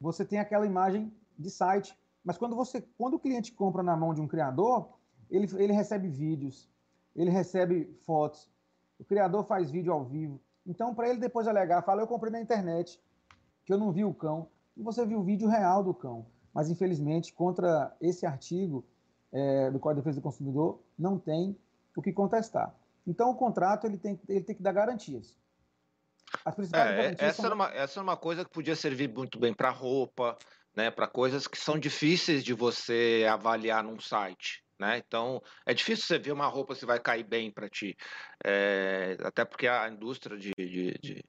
Speaker 2: você tem aquela imagem de site. Mas quando, você, quando o cliente compra na mão de um criador, ele, ele recebe vídeos, ele recebe fotos, o criador faz vídeo ao vivo, então, para ele depois alegar, fala, eu comprei na internet, que eu não vi o cão, e você viu o vídeo real do cão. Mas, infelizmente, contra esse artigo é, do Código de Defesa do Consumidor, não tem o que contestar. Então, o contrato ele tem, ele tem que dar garantias.
Speaker 1: As principais é, garantias essa, são... era uma, essa é uma coisa que podia servir muito bem para roupa, né, para coisas que são difíceis de você avaliar num site. Né? Então, é difícil você ver uma roupa se vai cair bem para ti. É, até porque a indústria de, de, de,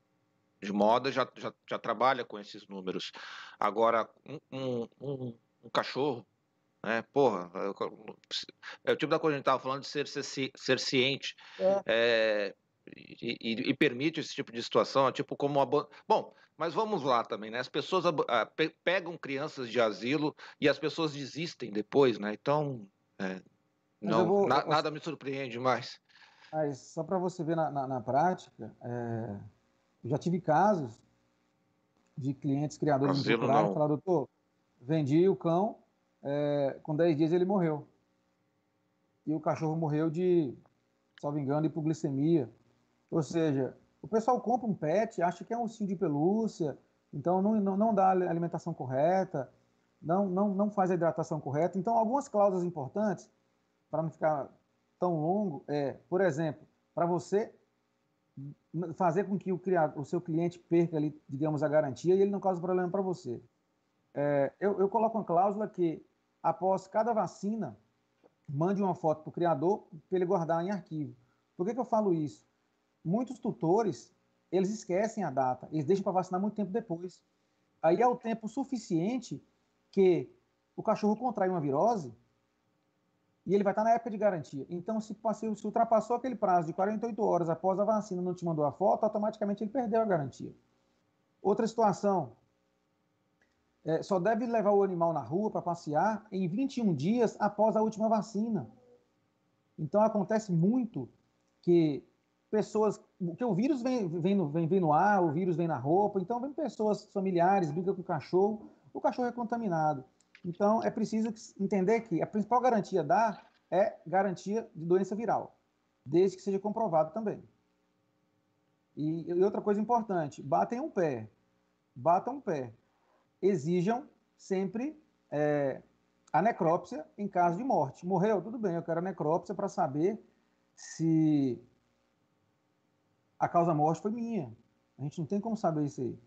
Speaker 1: de moda já, já, já, trabalha com esses números. Agora, um, um, um cachorro, né? Porra, é o tipo da coisa que a gente estava falando de ser, ser, ser ciente. É. É, e, e, e, permite esse tipo de situação, tipo como uma... Bom, mas vamos lá também, né? As pessoas pegam crianças de asilo e as pessoas desistem depois, né? Então, é, não, vou, na, nada me surpreende mais.
Speaker 2: Mas só para você ver na, na, na prática, é, eu já tive casos de clientes criadores de e falaram, doutor, vendi o cão, é, com 10 dias ele morreu. E o cachorro morreu de, salvo engano, hipoglicemia. Ou seja, o pessoal compra um pet, acha que é um ursinho de pelúcia, então não, não, não dá a alimentação correta, não, não, não faz a hidratação correta. Então, algumas cláusulas importantes, para não ficar tão longo, é, por exemplo, para você fazer com que o, criado, o seu cliente perca ali, digamos, a garantia e ele não cause problema para você. É, eu, eu coloco uma cláusula que, após cada vacina, mande uma foto para o criador para ele guardar em arquivo. Por que, que eu falo isso? Muitos tutores, eles esquecem a data, eles deixam para vacinar muito tempo depois. Aí é o tempo suficiente que o cachorro contrai uma virose e ele vai estar na época de garantia. Então, se, se ultrapassou aquele prazo de 48 horas após a vacina não te mandou a foto, automaticamente ele perdeu a garantia. Outra situação, é, só deve levar o animal na rua para passear em 21 dias após a última vacina. Então, acontece muito que pessoas. que o vírus vem, vem, no, vem, vem no ar, o vírus vem na roupa, então vem pessoas familiares, briga com o cachorro, o cachorro é contaminado. Então, é preciso entender que a principal garantia da é garantia de doença viral, desde que seja comprovado também. E, e outra coisa importante, batem um pé, batam um pé, exijam sempre é, a necrópsia em caso de morte. Morreu? Tudo bem, eu quero a necrópsia para saber se a causa morte foi minha. A gente não tem como saber isso aí.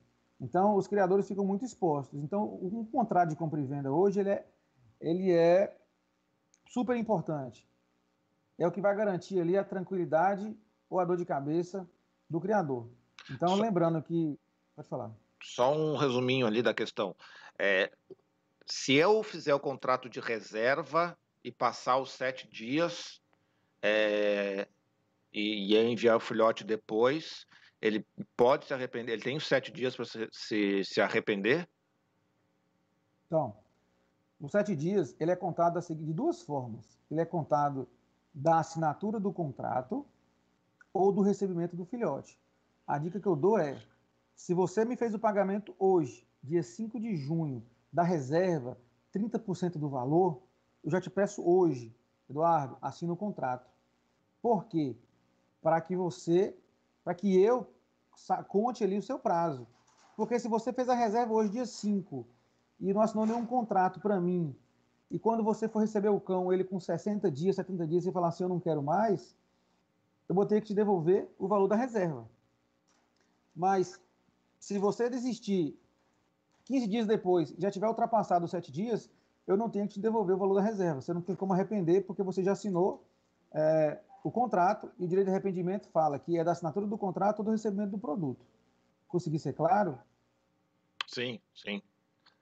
Speaker 2: Então, os criadores ficam muito expostos. Então, um contrato de compra e venda hoje, ele é, ele é super importante. É o que vai garantir ali a tranquilidade ou a dor de cabeça do criador. Então, só, lembrando que... Pode falar.
Speaker 1: Só um resuminho ali da questão. É, se eu fizer o contrato de reserva e passar os sete dias é, e, e enviar o filhote depois, ele pode se arrepender, ele tem os sete dias para se, se, se, arrepender?
Speaker 2: Então, os sete dias, ele é contado de duas formas. Ele é contado da assinatura do contrato ou do recebimento do filhote. A dica que eu dou é, se você me fez o pagamento hoje, dia 5 de junho, da reserva, 30% do valor, eu já te peço hoje, Eduardo, assina o contrato. Por quê? Para que você para que eu conte ali o seu prazo. Porque se você fez a reserva hoje, dia 5, e não assinou nenhum contrato para mim, e quando você for receber o cão, ele com 60 dias, 70 dias, você falar assim, eu não quero mais, eu vou ter que te devolver o valor da reserva. Mas, se você desistir 15 dias depois, já tiver ultrapassado os 7 dias, eu não tenho que te devolver o valor da reserva. Você não tem como arrepender, porque você já assinou é, o contrato e o direito de arrependimento fala que é da assinatura do contrato ou do recebimento do produto. Consegui ser claro?
Speaker 1: Sim, sim.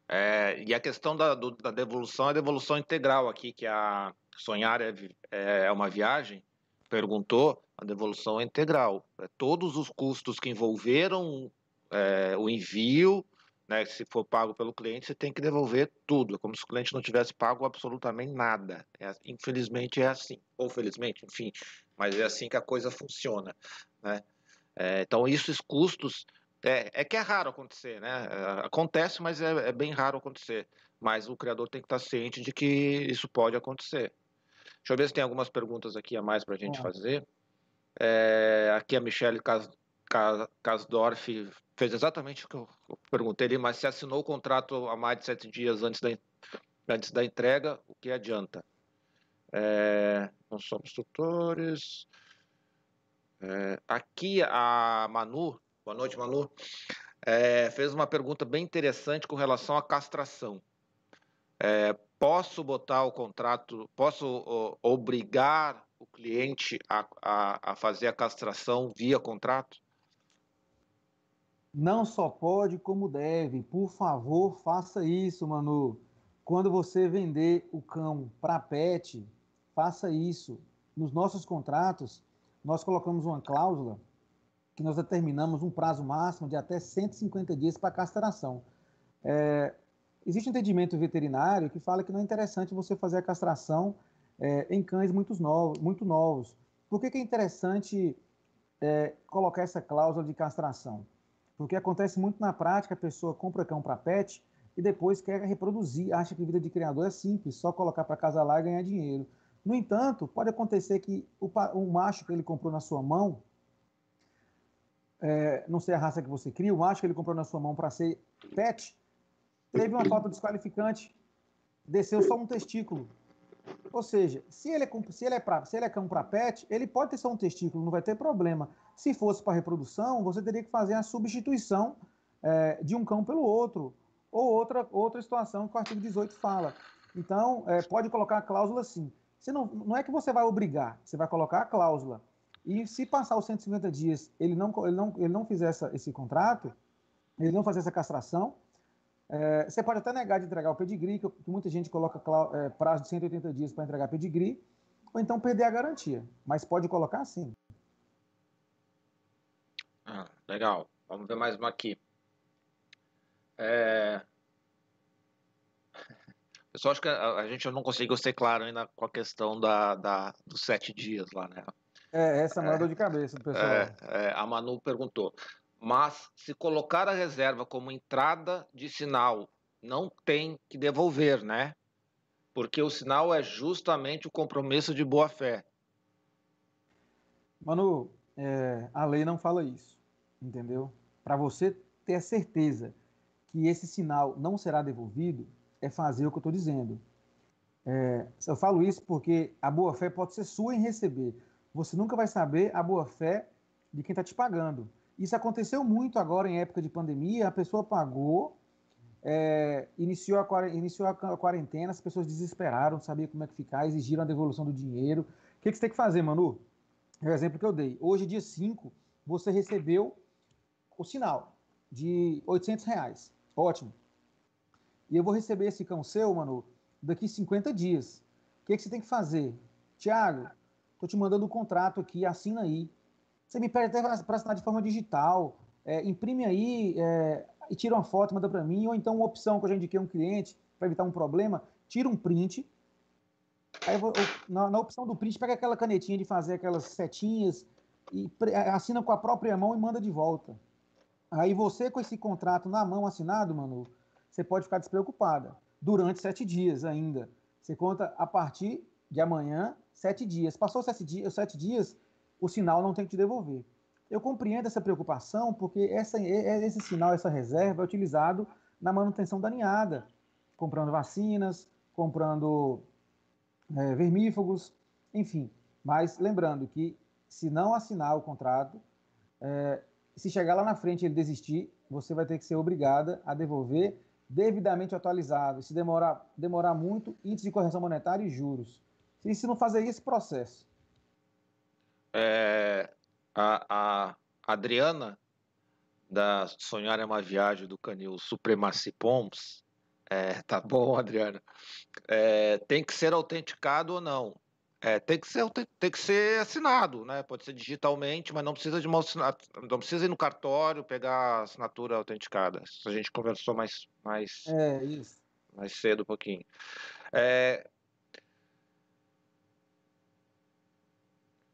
Speaker 1: É, e a questão da, do, da devolução é devolução integral aqui, que a Sonhar é, é, é uma viagem, perguntou, a devolução é integral. É todos os custos que envolveram é, o envio, né, se for pago pelo cliente, você tem que devolver tudo. É como se o cliente não tivesse pago absolutamente nada. É, infelizmente é assim, ou felizmente, enfim, mas é assim que a coisa funciona. Né? É, então, esses custos. É, é, que é raro acontecer, né? É, acontece, mas é, é, bem raro acontecer. Mas o criador tem que estar ciente de que isso pode acontecer. Deixa eu ver se tem algumas perguntas aqui a mais para a gente fazer. É, aqui a Michelle Kasdorf fez exatamente o que eu perguntei ali, mas se assinou o contrato há mais de sete dias antes da, antes da entrega, o que adianta? É, nós somos tutores. É, aqui a Manu, boa noite Manu, é, fez uma pergunta bem interessante com relação à castração. É, posso botar o contrato, posso o, obrigar o cliente a, a, a fazer a castração via contrato?
Speaker 2: Não só pode, como deve. Por favor, faça isso, Manu. Quando você vender o cão para pet, faça isso. Nos nossos contratos, nós colocamos uma cláusula que nós determinamos um prazo máximo de até 150 dias para castração. É, existe um entendimento veterinário que fala que não é interessante você fazer a castração é, em cães muito novos, muito novos. Por que, que é interessante é, colocar essa cláusula de castração? Porque acontece muito na prática, a pessoa compra cão para pet e depois quer reproduzir, acha que vida de criador é simples, só colocar para casa lá e ganhar dinheiro. No entanto, pode acontecer que o, o macho que ele comprou na sua mão, é, não sei a raça que você cria, o macho que ele comprou na sua mão para ser pet, teve uma falta desqualificante, desceu só um testículo. Ou seja, se ele é, se ele é, pra, se ele é cão para pet, ele pode ter só um testículo, não vai ter problema. Se fosse para reprodução, você teria que fazer a substituição é, de um cão pelo outro, ou outra, outra situação que o artigo 18 fala. Então, é, pode colocar a cláusula assim. Você não, não é que você vai obrigar, você vai colocar a cláusula. E se passar os 150 dias, ele não, ele não, ele não fizer essa, esse contrato, ele não fazer essa castração, é, você pode até negar de entregar o pedigree, que, que muita gente coloca é, prazo de 180 dias para entregar pedigree, ou então perder a garantia. Mas pode colocar sim.
Speaker 1: Legal. Vamos ver mais uma aqui. É... Pessoal, acho que a, a, gente não conseguiu ser claro ainda com a questão da, da dos sete dias lá, né?
Speaker 2: É, essa é uma dor de cabeça do pessoal.
Speaker 1: É, é, a Manu perguntou. Mas se colocar a reserva como entrada de sinal, não tem que devolver, né? Porque o sinal é justamente o compromisso de boa fé.
Speaker 2: Manu, é, a lei não fala isso, entendeu? Para você ter a certeza que esse sinal não será devolvido, é fazer o que eu estou dizendo. É, eu falo isso porque a boa fé pode ser sua em receber. Você nunca vai saber a boa fé de quem está te pagando. Isso aconteceu muito agora em época de pandemia. A pessoa pagou, é, iniciou, a, iniciou a quarentena, as pessoas desesperaram, não sabiam como é que ficar, exigiram a devolução do dinheiro. O que, que você tem que fazer, Manu? É o exemplo que eu dei. Hoje, dia 5, você recebeu o sinal de 800 reais. Ótimo. E eu vou receber esse cão seu, Manu, daqui 50 dias. O que, que você tem que fazer? Tiago, estou te mandando o um contrato aqui, assina aí. Você me pede até para assinar de forma digital. É, imprime aí é, e tira uma foto, manda para mim. Ou então uma opção que eu já indiquei a um cliente para evitar um problema, tira um print. Aí eu, na, na, opção do print, pega aquela canetinha de fazer aquelas setinhas e assina com a própria mão e manda de volta. Aí você, com esse contrato na mão assinado, Manu, você pode ficar despreocupada. Durante sete dias ainda. Você conta a partir de amanhã, sete dias. Passou sete dias, sete dias o sinal não tem que te devolver. Eu compreendo essa preocupação porque essa, esse sinal, essa reserva é utilizado na manutenção da ninhada, comprando vacinas, comprando é, vermífugos, enfim. Mas lembrando que se não assinar o contrato, é, se chegar lá na frente e ele desistir, você vai ter que ser obrigada a devolver devidamente atualizado. Se demorar, demorar muito, índice de correção monetária e juros. Se, se não fazer esse processo.
Speaker 1: É, a, a Adriana, da Sonhar é uma Viagem do Canil Supremacy Poms, é, tá bom, Adriana, é, tem que ser autenticado ou não? É, tem, que ser, tem que ser assinado, né? Pode ser digitalmente, mas não precisa de uma não precisa ir no cartório pegar a assinatura autenticada. Isso a gente conversou mais, mais,
Speaker 2: é,
Speaker 1: mais cedo um pouquinho. É...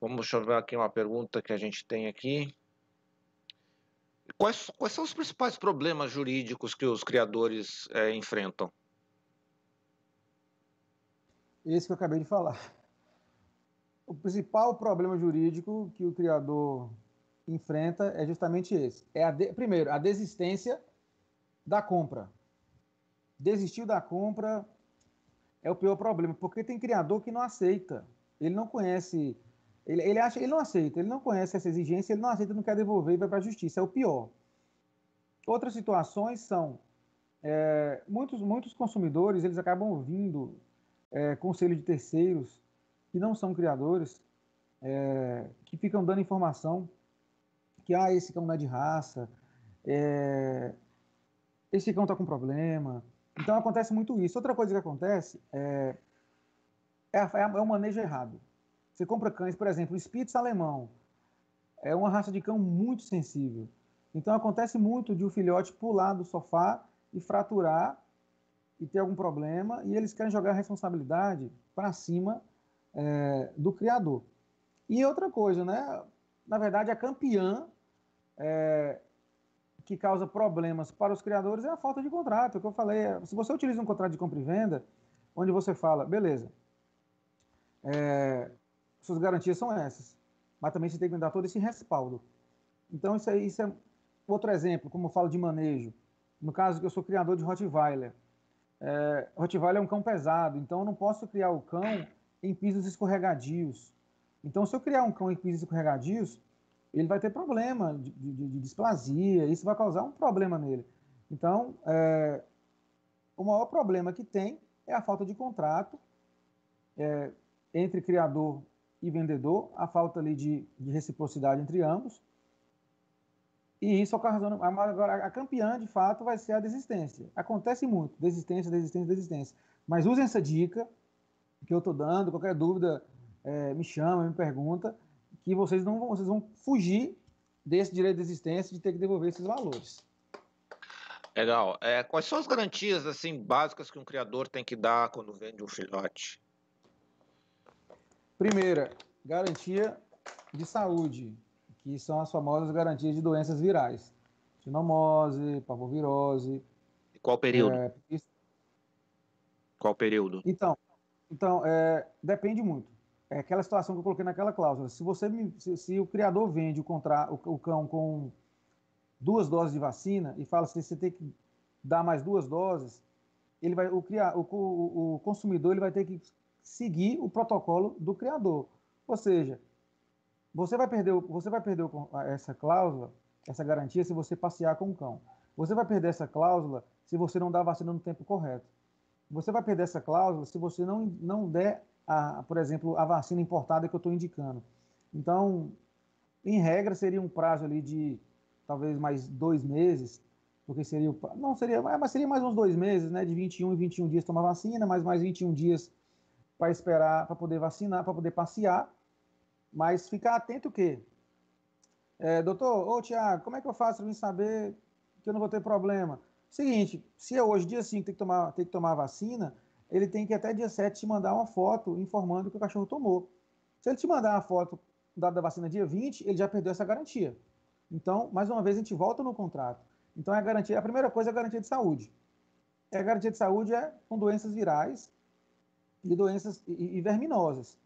Speaker 1: Vamos deixa eu ver aqui uma pergunta que a gente tem aqui. Quais, quais são os principais problemas jurídicos que os criadores é, enfrentam?
Speaker 2: Esse que eu acabei de falar o principal problema jurídico que o criador enfrenta é justamente esse. É a de... primeiro, a desistência da compra. Desistiu da compra é o pior problema, porque tem criador que não aceita. Ele não conhece, ele, ele acha, ele não aceita, ele não conhece essa exigência, ele não aceita, não quer devolver e vai para a justiça. É o pior. Outras situações são é, muitos, muitos consumidores eles acabam ouvindo é, conselho de terceiros que não são criadores, é, que ficam dando informação que ah, esse cão não é de raça, é, esse cão está com problema. Então acontece muito isso. Outra coisa que acontece é, é, é, é o manejo errado. Você compra cães, por exemplo, Spitz alemão. é uma raça de cão muito sensível. Então acontece muito de o um filhote pular do sofá e fraturar e ter algum problema, e eles querem jogar a responsabilidade para cima é, do criador. E outra coisa, né? Na verdade, a campeã é, que causa problemas para os criadores é a falta de contrato. Que eu falei, se você utiliza um contrato de compra e venda, onde você fala, beleza, é, suas garantias são essas, mas também você tem que me dar todo esse respaldo. Então, isso, aí, isso é outro exemplo, como eu falo de manejo. No caso que eu sou criador de Rottweiler, é, Rottweiler é um cão pesado, então eu não posso criar o cão em pisos escorregadios. Então, se eu criar um cão em pisos escorregadios, ele vai ter problema de, de, de displasia, isso vai causar um problema nele. Então, é, o maior problema que tem é a falta de contrato é, entre criador e vendedor, a falta ali de, de reciprocidade entre ambos, e isso ocasionando. Agora, a campeã, de fato, vai ser a desistência. Acontece muito: desistência, desistência, desistência. Mas usem essa dica que eu estou dando. Qualquer dúvida, é, me chama, me pergunta, que vocês não vão, vocês vão fugir desse direito de desistência de ter que devolver esses valores.
Speaker 1: Legal. É, quais são as garantias assim básicas que um criador tem que dar quando vende um filhote?
Speaker 2: Primeira, garantia de saúde que são as famosas garantias de doenças virais. Sinomose, parvovirose.
Speaker 1: E qual período? É, isso... Qual período?
Speaker 2: Então, então é, depende muito. É aquela situação que eu coloquei naquela cláusula. Se você me, se, se, o criador vende o, contra, o, o, cão com duas doses de vacina e fala que você tem que dar mais duas doses, ele vai, o, criar, o, o, o consumidor ele vai ter que seguir o protocolo do criador. Ou seja, você vai perder, você vai perder essa cláusula, essa garantia, se você passear com o cão. Você vai perder essa cláusula se você não dar a vacina no tempo correto. Você vai perder essa cláusula se você não, não der, a, por exemplo, a vacina importada que eu estou indicando. Então, em regra, seria um prazo ali de talvez mais dois meses, porque seria, não seria, mas seria mais uns dois meses, né, de 21 e 21 dias tomar vacina, mais mais 21 dias para esperar, para poder vacinar, para poder passear, mas ficar atento o quê? É, doutor, ô Tiago, como é que eu faço para saber que eu não vou ter problema? Seguinte, se é hoje, dia 5, tem que tomar, tem que tomar a vacina, ele tem que até dia 7 te mandar uma foto informando que o cachorro tomou. Se ele te mandar uma foto da, da vacina dia 20, ele já perdeu essa garantia. Então, mais uma vez, a gente volta no contrato. Então, é a garantia, a primeira coisa é a garantia de saúde. É a garantia de saúde é com doenças virais e doenças e, e verminosas.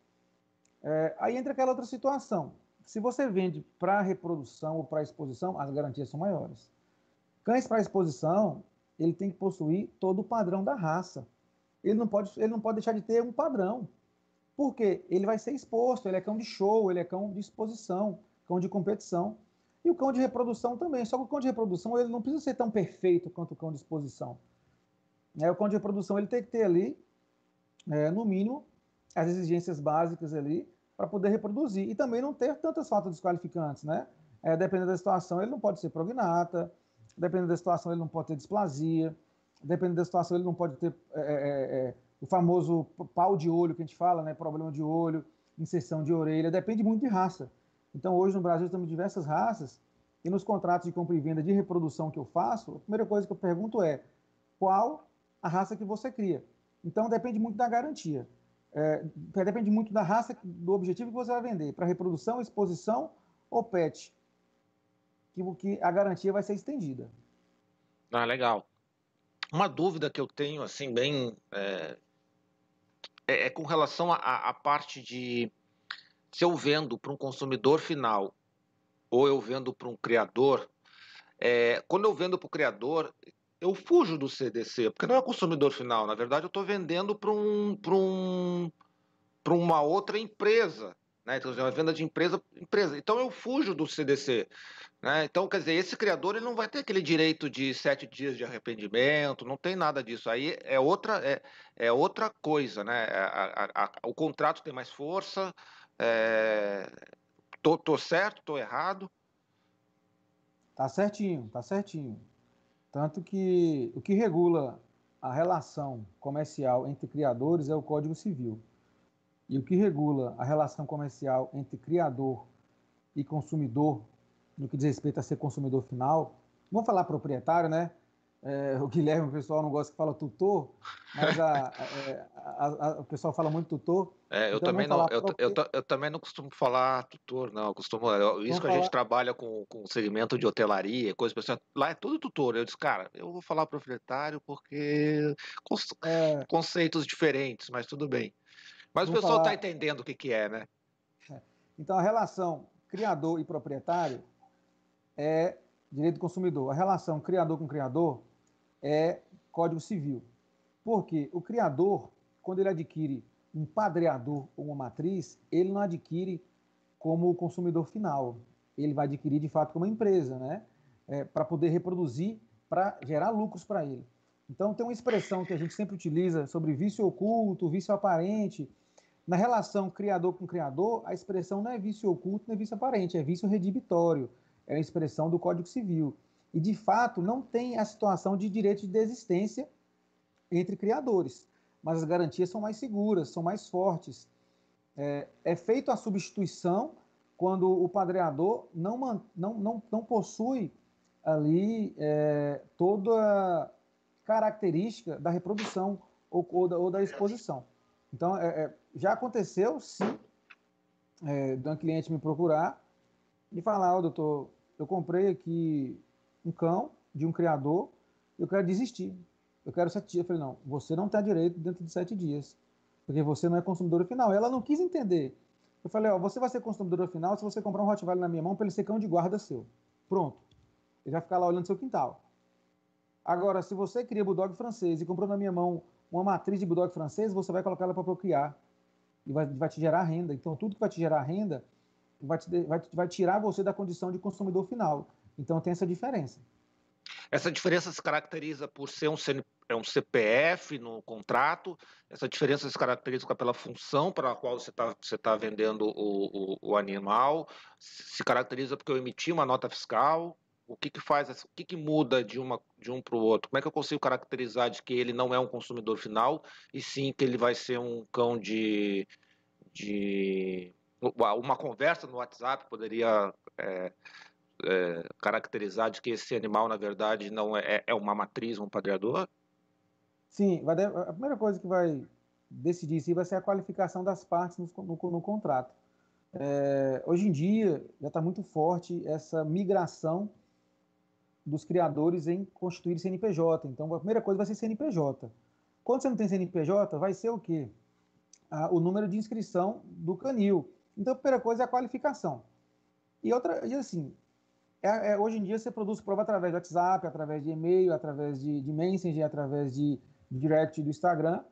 Speaker 2: É, aí entra aquela outra situação. Se você vende para reprodução ou para exposição, as garantias são maiores. Cães para exposição, ele tem que possuir todo o padrão da raça. Ele não pode, ele não pode deixar de ter um padrão. Por quê? Ele vai ser exposto, ele é cão de show, ele é cão de exposição, cão de competição. E o cão de reprodução também. Só que o cão de reprodução ele não precisa ser tão perfeito quanto o cão de exposição. É, o cão de reprodução ele tem que ter ali, é, no mínimo, as exigências básicas ali para poder reproduzir e também não ter tantas faltas desqualificantes, né? É, dependendo da situação, ele não pode ser prognata, dependendo da situação, ele não pode ter displasia, dependendo da situação, ele não pode ter é, é, é, é o famoso pau de olho que a gente fala, né? Problema de olho, inserção de orelha, depende muito de raça. Então, hoje no Brasil temos diversas raças e nos contratos de compra e venda de reprodução que eu faço, a primeira coisa que eu pergunto é qual a raça que você cria. Então, depende muito da garantia. É, depende muito da raça, do objetivo que você vai vender, para reprodução, exposição ou pet, que, que a garantia vai ser estendida.
Speaker 1: Ah, legal. Uma dúvida que eu tenho, assim, bem. É, é, é com relação à parte de se eu vendo para um consumidor final ou eu vendo para um criador. É, quando eu vendo para o criador, eu fujo do CDC, porque não é consumidor final. Na verdade, eu estou vendendo para um, um, uma outra empresa. Né? Então, é uma venda de empresa empresa. Então, eu fujo do CDC. Né? Então, quer dizer, esse criador ele não vai ter aquele direito de sete dias de arrependimento, não tem nada disso. Aí é outra, é, é outra coisa. Né? A, a, a, o contrato tem mais força. É... Tô, tô certo, tô errado?
Speaker 2: Tá certinho, tá certinho. Tanto que o que regula a relação comercial entre criadores é o Código Civil. E o que regula a relação comercial entre criador e consumidor, no que diz respeito a ser consumidor final, vamos falar proprietário, né? É, o Guilherme, o pessoal não gosta que fala tutor, mas a, é, a, a, o pessoal fala muito tutor.
Speaker 1: É, eu, então também não, eu, eu, eu, também não costumo falar tutor, não. Eu costumo, isso vamos que a gente trabalha com, com segmento de hotelaria, coisa pessoal, lá é tudo tutor. Eu disse, cara, eu vou falar proprietário porque é. conceitos diferentes, mas tudo bem. Mas o pessoal está entendendo o que, que é, né?
Speaker 2: É. Então a relação criador e proprietário é direito do consumidor. A relação criador com criador é Código Civil. Porque o criador, quando ele adquire um padreador ou uma matriz, ele não adquire como consumidor final. Ele vai adquirir de fato como empresa, né? É, para poder reproduzir, para gerar lucros para ele. Então, tem uma expressão que a gente sempre utiliza sobre vício oculto, vício aparente. Na relação criador com criador, a expressão não é vício oculto, não é vício aparente, é vício redibitório. É a expressão do Código Civil. E, de fato, não tem a situação de direito de desistência entre criadores, mas as garantias são mais seguras, são mais fortes. É, é feita a substituição quando o padreador não, não, não, não possui ali é, toda característica da reprodução ou, ou, da, ou da, exposição. Então, é, é já aconteceu, sim, é, de um cliente me procurar e falar, oh, doutor, eu comprei aqui um cão de um criador, eu quero desistir. Eu quero sete dias. Eu falei, não, você não tem direito dentro de sete dias, porque você não é consumidora final. Ela não quis entender. Eu falei, ó, você vai ser consumidora final se você comprar um Rottweiler na minha mão para ele ser cão de guarda seu. Pronto. Ele vai ficar lá olhando seu quintal. Agora, se você cria Bulldog francês e comprou na minha mão uma matriz de Bulldog francês, você vai colocar ela para procriar. E vai, vai te gerar renda. Então, tudo que vai te gerar renda vai, te, vai, vai tirar você da condição de consumidor final. Então tem essa diferença.
Speaker 1: Essa diferença se caracteriza por ser um, CN, é um CPF no contrato, essa diferença se caracteriza pela função para a qual você está você tá vendendo o, o, o, animal, se caracteriza porque eu emiti uma nota fiscal. O que, que faz, o que, que muda de, uma, de um para o outro? Como é que eu consigo caracterizar de que ele não é um consumidor final e sim que ele vai ser um cão de, de uma conversa no WhatsApp poderia é, é, caracterizar de que esse animal, na verdade, não é, é uma matriz, um padreador?
Speaker 2: Sim, a primeira coisa que vai decidir se vai ser a qualificação das partes no, no, no contrato. É, hoje em dia já está muito forte essa migração dos criadores em constituir CNPJ. Então, a primeira coisa vai ser CNPJ. Quando você não tem CNPJ, vai ser o quê? Ah, o número de inscrição do canil. Então, a primeira coisa é a qualificação. E outra, e assim, é, é, hoje em dia você produz prova através do WhatsApp, através de e-mail, através de, de Messenger, através de, de direct do Instagram,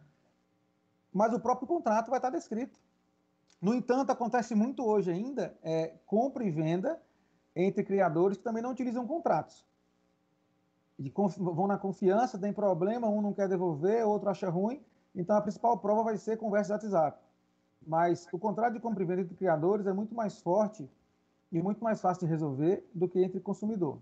Speaker 2: mas o próprio contrato vai estar descrito. No entanto, acontece muito hoje ainda é, compra e venda entre criadores que também não utilizam contratos. De, vão na confiança, tem problema, um não quer devolver, outro acha ruim. Então, a principal prova vai ser conversa de WhatsApp. Mas o contrato de compra e venda entre criadores é muito mais forte e muito mais fácil de resolver do que entre consumidor.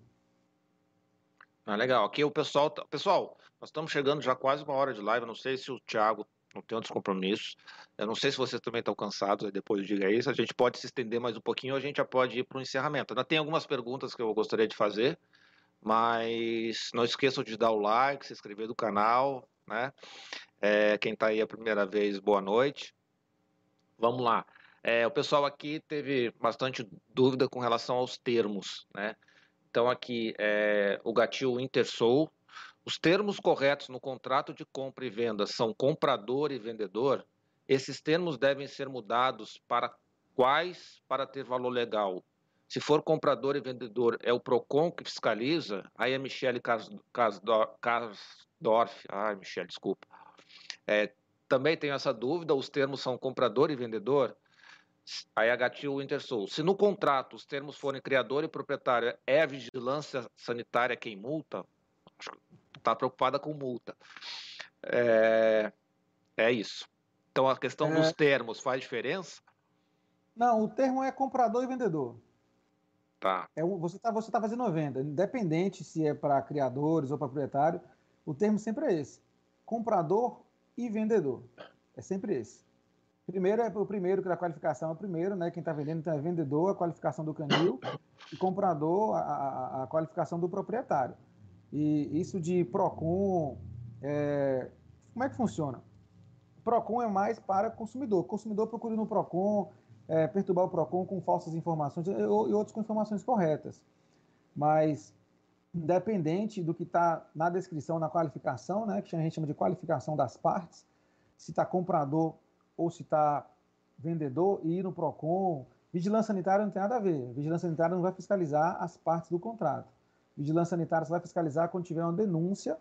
Speaker 1: Ah, legal. Aqui o pessoal. Tá, pessoal, nós estamos chegando já quase uma hora de live. Eu não sei se o Thiago não tem outros compromissos. Eu não sei se vocês também estão cansados, depois diga isso. A gente pode se estender mais um pouquinho, ou a gente já pode ir para o encerramento. Ainda tem algumas perguntas que eu gostaria de fazer, mas não esqueçam de dar o like, se inscrever no canal, né? É, quem está aí a primeira vez, boa noite. Vamos lá. É, o pessoal aqui teve bastante dúvida com relação aos termos, né? Então aqui é, o gatilho Intersoul. Os termos corretos no contrato de compra e venda são comprador e vendedor. Esses termos devem ser mudados para quais para ter valor legal. Se for comprador e vendedor, é o PROCON que fiscaliza, aí a Michele Karsdorf, ai Michele, desculpa. É, também tenho essa dúvida, os termos são comprador e vendedor. Aí a Gatil Intersul. Se no contrato os termos forem criador e proprietário, é a vigilância sanitária quem multa? Está preocupada com multa. É, é isso. Então a questão é... dos termos faz diferença?
Speaker 2: Não, o termo é comprador e vendedor.
Speaker 1: Tá.
Speaker 2: É, você está você tá fazendo venda, independente se é para criadores ou proprietário, o termo sempre é esse: comprador e vendedor. É sempre esse. Primeiro é o primeiro que a qualificação é o primeiro, né? Quem está vendendo então é vendedor, a qualificação do canil, e comprador, a, a, a, qualificação do proprietário. E isso de PROCON, é, como é que funciona? PROCON é mais para consumidor. Consumidor procura no PROCON, é, perturbar o PROCON com falsas informações e, outros com informações corretas. Mas, independente do que está na descrição, na qualificação, né, que a gente chama de qualificação das partes, se está comprador ou se está vendedor e ir no PROCON. Vigilância sanitária não tem nada a ver. Vigilância sanitária não vai fiscalizar as partes do contrato. Vigilância sanitária só vai fiscalizar quando tiver uma denúncia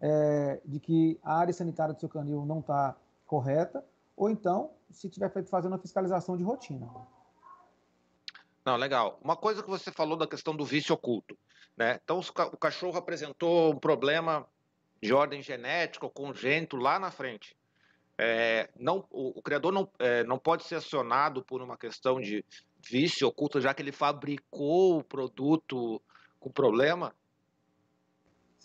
Speaker 2: é, de que a área sanitária do seu canil não está correta, ou então, se tiver fazendo a fiscalização de rotina.
Speaker 1: Não, legal. Uma coisa que você falou da questão do vício oculto. Né? Então, o cachorro apresentou um problema de ordem genética ou congênito lá na frente é, não, o, o, criador não, é, não pode ser acionado por uma questão de vício oculto, já que ele fabricou o produto com problema?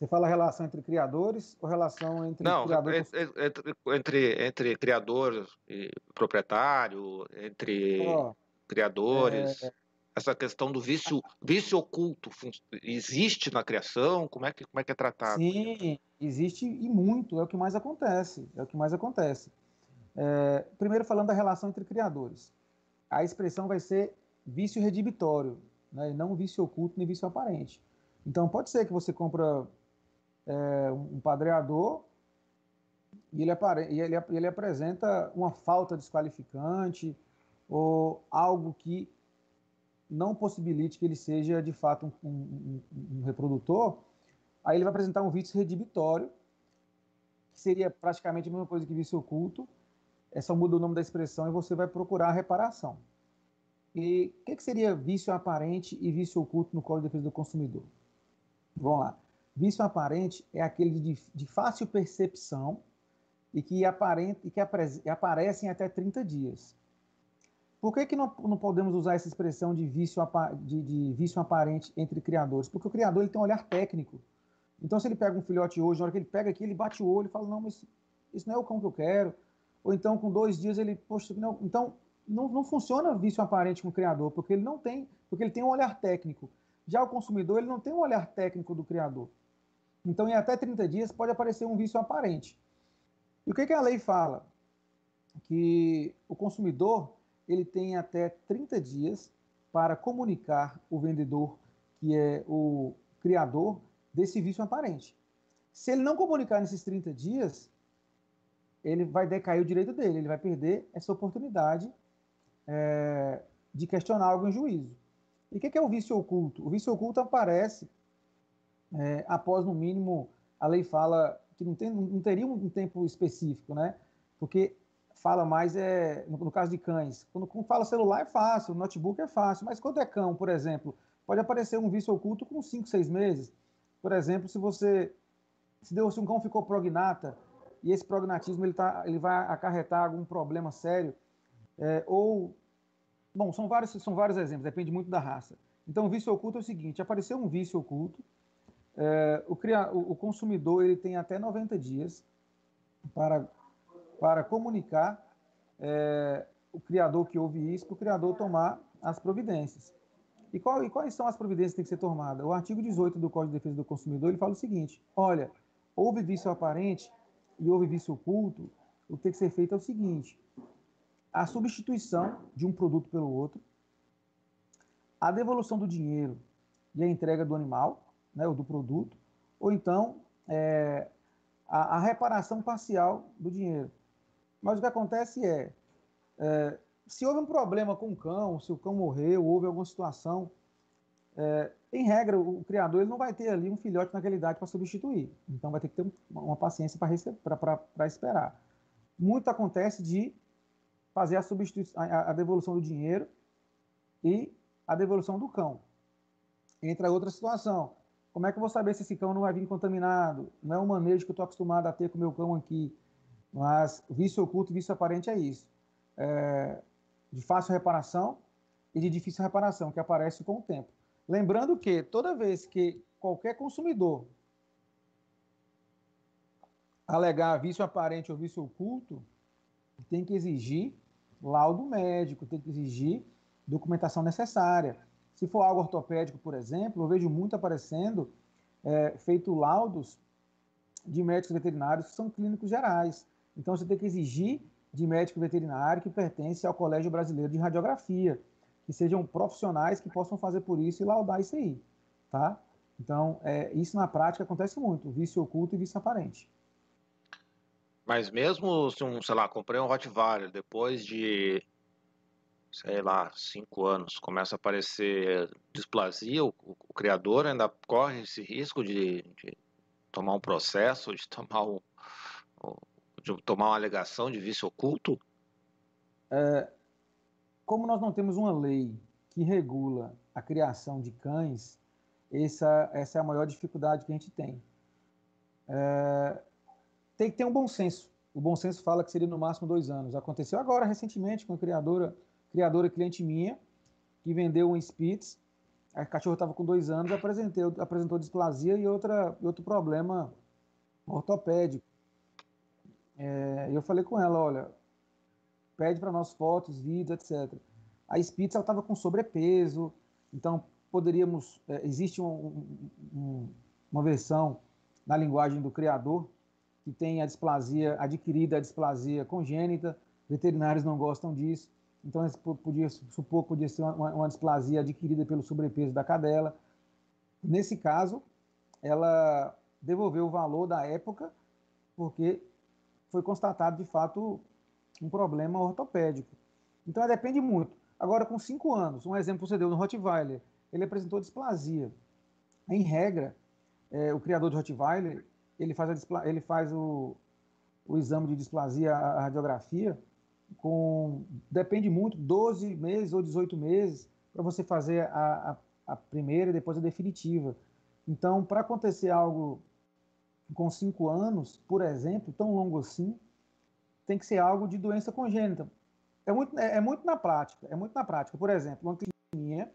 Speaker 2: Você fala relação entre criadores ou relação entre
Speaker 1: não, criador entre, entre, entre, entre criador e proprietário, entre oh, criadores? É, essa questão do vício, vício oculto existe na criação? Como é que, como é, que é tratado?
Speaker 2: Sim, existe e muito, é o que mais acontece. É o que mais acontece. É, primeiro falando da relação entre criadores. A expressão vai ser vício redibitório, né, e não vício oculto nem vício aparente. Então pode ser que você compra é, um padreador e ele, apare ele, ele apresenta uma falta desqualificante ou algo que não possibilite que ele seja de fato um, um, um reprodutor, aí ele vai apresentar um vício redibitório, que seria praticamente a mesma coisa que vício oculto, é só muda o nome da expressão e você vai procurar a reparação. E o que, que, seria vício aparente e vício oculto no Código de Defesa do Consumidor? Vamos lá. Vício aparente é aquele de, de fácil percepção e que, aparente, que aparece em até 30 dias. Por que, que não, não podemos usar essa expressão de vício, de, de vício aparente entre criadores? Porque o criador ele tem um olhar técnico. Então, se ele pega um filhote hoje, na hora que ele pega aqui, ele bate o olho e fala: Não, mas isso não é o cão que eu quero. Ou então, com dois dias, ele, poxa, não. Então, não, não funciona vício aparente com o criador, porque ele não tem, porque ele tem um olhar técnico. Já o consumidor, ele não tem um olhar técnico do criador. Então, em até 30 dias, pode aparecer um vício aparente. E o que, que a lei fala? Que o consumidor ele tem até 30 dias para comunicar o vendedor, que é o criador desse vício aparente. Se ele não comunicar nesses 30 dias, ele vai decair o direito dele, ele vai perder essa oportunidade é, de questionar algo em juízo. E o que é o vício oculto? O vício oculto aparece é, após, no mínimo, a lei fala que não, tem, não teria um tempo específico, né? Porque fala mais é no, no, caso de cães. Quando, quando fala celular é fácil, notebook é fácil, mas quando é cão, por exemplo, pode aparecer um vício oculto com 5, 6 meses. Por exemplo, se você se, deu, se um cão ficou prognata e esse prognatismo ele, tá, ele vai acarretar algum problema sério, é, ou bom, são vários são vários exemplos, depende muito da raça. Então, o vício oculto é o seguinte: apareceu um vício oculto, é, o, o, o consumidor ele tem até 90 dias para para comunicar é, o criador que houve isso, para o criador tomar as providências. E, qual, e, quais são as providências que têm que ser tomadas? O artigo 18 do Código de Defesa do Consumidor ele fala o seguinte: olha, houve vício aparente e houve vício oculto, o que tem que ser feito é o seguinte: a substituição de um produto pelo outro, a devolução do dinheiro e a entrega do animal, né, ou do produto, ou então é, a, a reparação parcial do dinheiro. Mas o que acontece é, é se houve um problema com o cão, se o cão morreu, houve alguma situação, é, em regra, o criador ele não vai ter ali um filhote naquela idade para substituir. Então, vai ter que ter uma paciência para esperar. Muito acontece de fazer a, a, a, devolução do dinheiro e a devolução do cão. Entra outra situação. Como é que eu vou saber se esse cão não vai vir contaminado? Não é um manejo que eu estou acostumado a ter com o meu cão aqui. Mas vício oculto vício aparente é isso. É, de fácil reparação e de difícil reparação, que aparece com o tempo. Lembrando que toda vez que qualquer consumidor alegar vício aparente ou vício oculto, tem que exigir laudo médico, tem que exigir documentação necessária. Se for algo ortopédico, por exemplo, eu vejo muito aparecendo é, feito laudos de médicos veterinários que são clínicos gerais. Então, você tem que exigir de médico veterinário que pertence ao Colégio Brasileiro de Radiografia, que sejam profissionais que possam fazer por isso e laudar isso aí, tá? Então, é, isso na prática acontece muito, vício oculto e vício aparente.
Speaker 1: Mas mesmo se um, sei lá, comprei um Rottweiler, depois de, sei lá, cinco anos, começa a aparecer displasia, o, o, criador ainda corre esse risco de, de, tomar um processo, de tomar um, de tomar uma alegação de vício oculto?
Speaker 2: É, como nós não temos uma lei que regula a criação de cães, essa, essa é a maior dificuldade que a gente tem. É, tem que ter um bom senso. O bom senso fala que seria no máximo dois anos. Aconteceu agora, recentemente, com a criadora, criadora cliente minha, que vendeu um Spitz. A cachorro estava com dois anos, apresentou, apresentou displasia e outra, outro problema ortopédico. É, eu falei com ela, olha, pede para nós fotos, vídeos, etc. A Spitz estava com sobrepeso, então poderíamos, é, existe um, um, uma versão na linguagem do criador que tem a displasia adquirida, a displasia congênita, veterinários não gostam disso, então podia supor que podia ser uma, uma displasia adquirida pelo sobrepeso da cadela. Nesse caso, ela devolveu o valor da época, porque foi constatado de fato um problema ortopédico. Então depende muito. Agora, com cinco anos, um exemplo você deu no Rottweiler, ele apresentou displasia. Em regra, é, o criador de Rottweiler, ele faz, a, ele faz o, o exame de displasia, a radiografia, com, depende muito, 12 meses ou 18 meses, para você fazer a, a, a, primeira e depois a definitiva. Então, para acontecer algo com cinco anos, por exemplo, tão longo assim, tem que ser algo de doença congênita. É muito, é, é muito na prática, é muito na prática. Por exemplo, uma cliente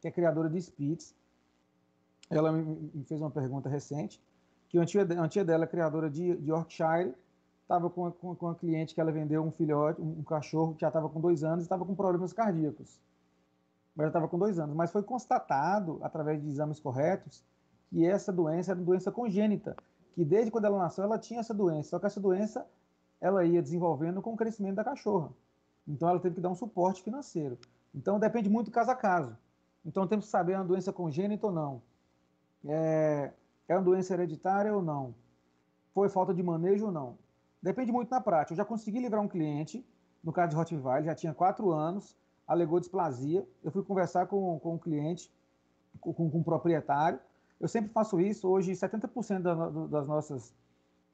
Speaker 2: que é criadora de Spitz, ela me fez uma pergunta recente, que a tia, a tia dela, criadora de, de Yorkshire, estava com, com, com cliente que ela vendeu um filhote, um, um cachorro que já estava com dois anos e estava com problemas cardíacos. Mas já estava com dois anos. Mas foi constatado, através de exames corretos, que essa doença era uma doença congênita, que desde quando ela nasceu ela tinha essa doença, só que essa doença ela ia desenvolvendo com o crescimento da cachorra. Então ela teve que dar um suporte financeiro. Então depende muito caso a caso. Então temos que saber é uma doença congênita ou não. É, é uma doença hereditária ou não? Foi falta de manejo ou não? Depende muito na prática. Eu já consegui livrar um cliente, no caso de Rottweiler, já tinha quatro anos, alegou displasia. Eu fui conversar com, com o cliente, com, com, o proprietário. Eu sempre faço isso. Hoje, 70% da, das nossas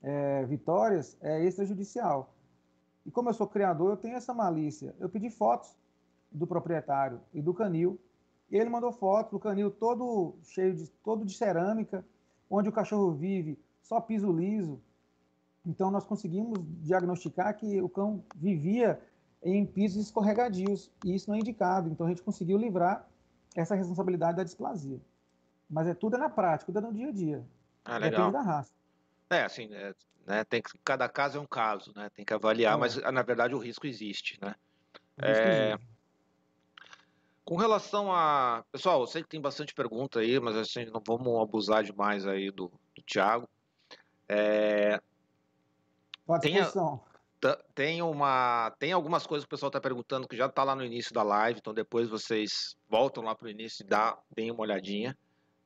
Speaker 2: é, vitórias é extrajudicial. E como eu sou criador, eu tenho essa malícia. Eu pedi fotos do proprietário e do canil. E ele mandou fotos do canil todo cheio de todo de cerâmica, onde o cachorro vive só piso liso. Então nós conseguimos diagnosticar que o cão vivia em pisos escorregadios e isso não é indicado. Então a gente conseguiu livrar essa responsabilidade da displasia. Mas é tudo na prática, tudo é no dia a dia.
Speaker 1: Ah, legal.
Speaker 2: Depende da raça.
Speaker 1: É, assim, é, né, tem que, cada caso é um caso, né? Tem que avaliar, é. mas na verdade o risco existe, né? Risco é, existe. Com relação a. Pessoal, eu sei que tem bastante pergunta aí, mas assim, não vamos abusar demais aí do, do Thiago. É... Tem, tem, uma, tem algumas coisas que o pessoal está perguntando que já está lá no início da live, então depois vocês voltam lá para o início e dá, deem uma olhadinha,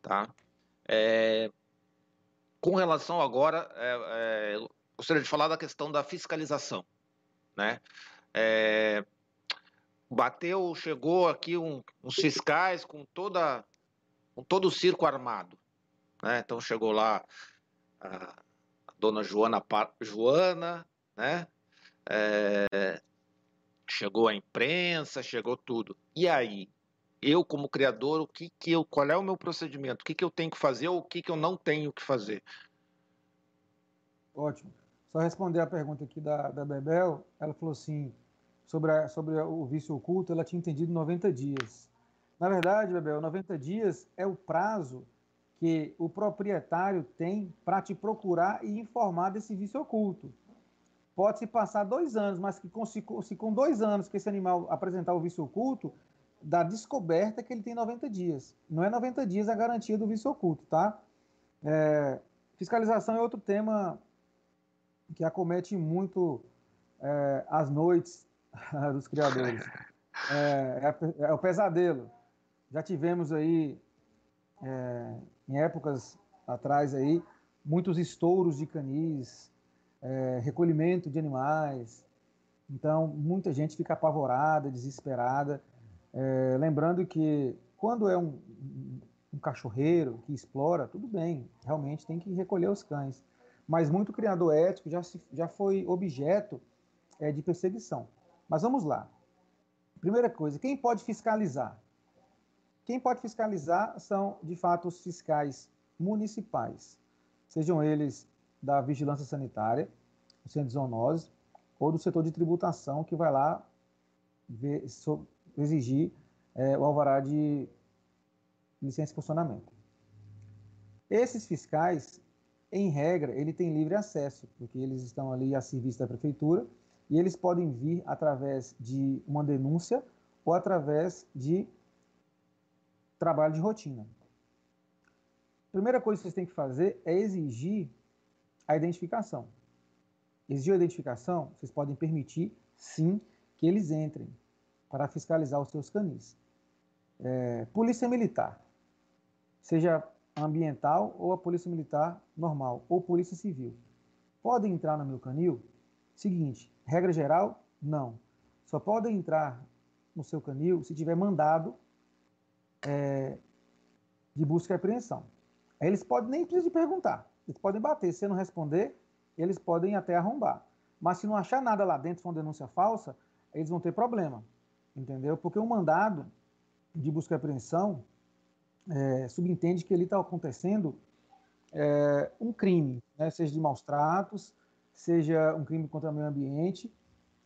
Speaker 1: tá? É... Com relação agora, é, é, gostaria de falar da questão da fiscalização, né? É, bateu, chegou aqui um, uns fiscais com toda com todo o circo armado, né? Então chegou lá a dona Joana Joana, né? É, chegou a imprensa, chegou tudo. E aí, eu como criador, o que que eu, qual é o meu procedimento? O que que eu tenho que fazer ou o que que eu não tenho que fazer?
Speaker 2: Ótimo. Só responder a pergunta aqui da, da Bebel, ela falou assim, sobre, a, sobre o vício oculto, ela tinha entendido 90 dias. Na verdade, Bebel, 90 dias é o prazo que o proprietário tem para te procurar e informar desse vício oculto. pode-se passar dois anos, mas que com, se, se, com dois anos que esse animal apresentar o vício oculto, da descoberta que ele tem 90 dias. Não é 90 dias a garantia do vício oculto, tá? É, fiscalização é outro tema que acomete muito é, as noites dos criadores. É, é, é, o pesadelo. Já tivemos aí, é, em épocas atrás aí, muitos estouros de canis, é, recolhimento de animais. Então, muita gente fica apavorada, desesperada. É, lembrando que quando é um, um cachorreiro que explora, tudo bem, realmente tem que recolher os cães. Mas muito criador ético já, se, já foi objeto é, de perseguição. Mas vamos lá. Primeira coisa, quem pode fiscalizar? Quem pode fiscalizar são, de fato, os fiscais municipais, sejam eles da vigilância sanitária, do centro de zoonose, ou do setor de tributação, que vai lá ver, exigir é, o alvará de licença de funcionamento. Esses fiscais, em regra, ele tem livre acesso, porque eles estão ali a serviço da prefeitura e eles podem vir através de uma denúncia ou através de trabalho de rotina. Primeira coisa que vocês têm que fazer é exigir a identificação. Exigir a identificação, vocês podem permitir, sim, que eles entrem para fiscalizar os seus canis. É, polícia Militar seja ambiental ou a polícia militar normal, ou polícia civil. Podem entrar no meu canil? Seguinte, regra geral, não. Só podem entrar no seu canil se tiver mandado é, de busca e apreensão. Aí eles podem nem precisar de perguntar. Eles podem bater. Se não responder, eles podem até arrombar. Mas se não achar nada lá dentro, for uma denúncia falsa, eles vão ter problema. Entendeu? Porque um mandado de busca e apreensão, é, subentende que ali está acontecendo é, um crime, né? seja de maus tratos, seja um crime contra o meio ambiente.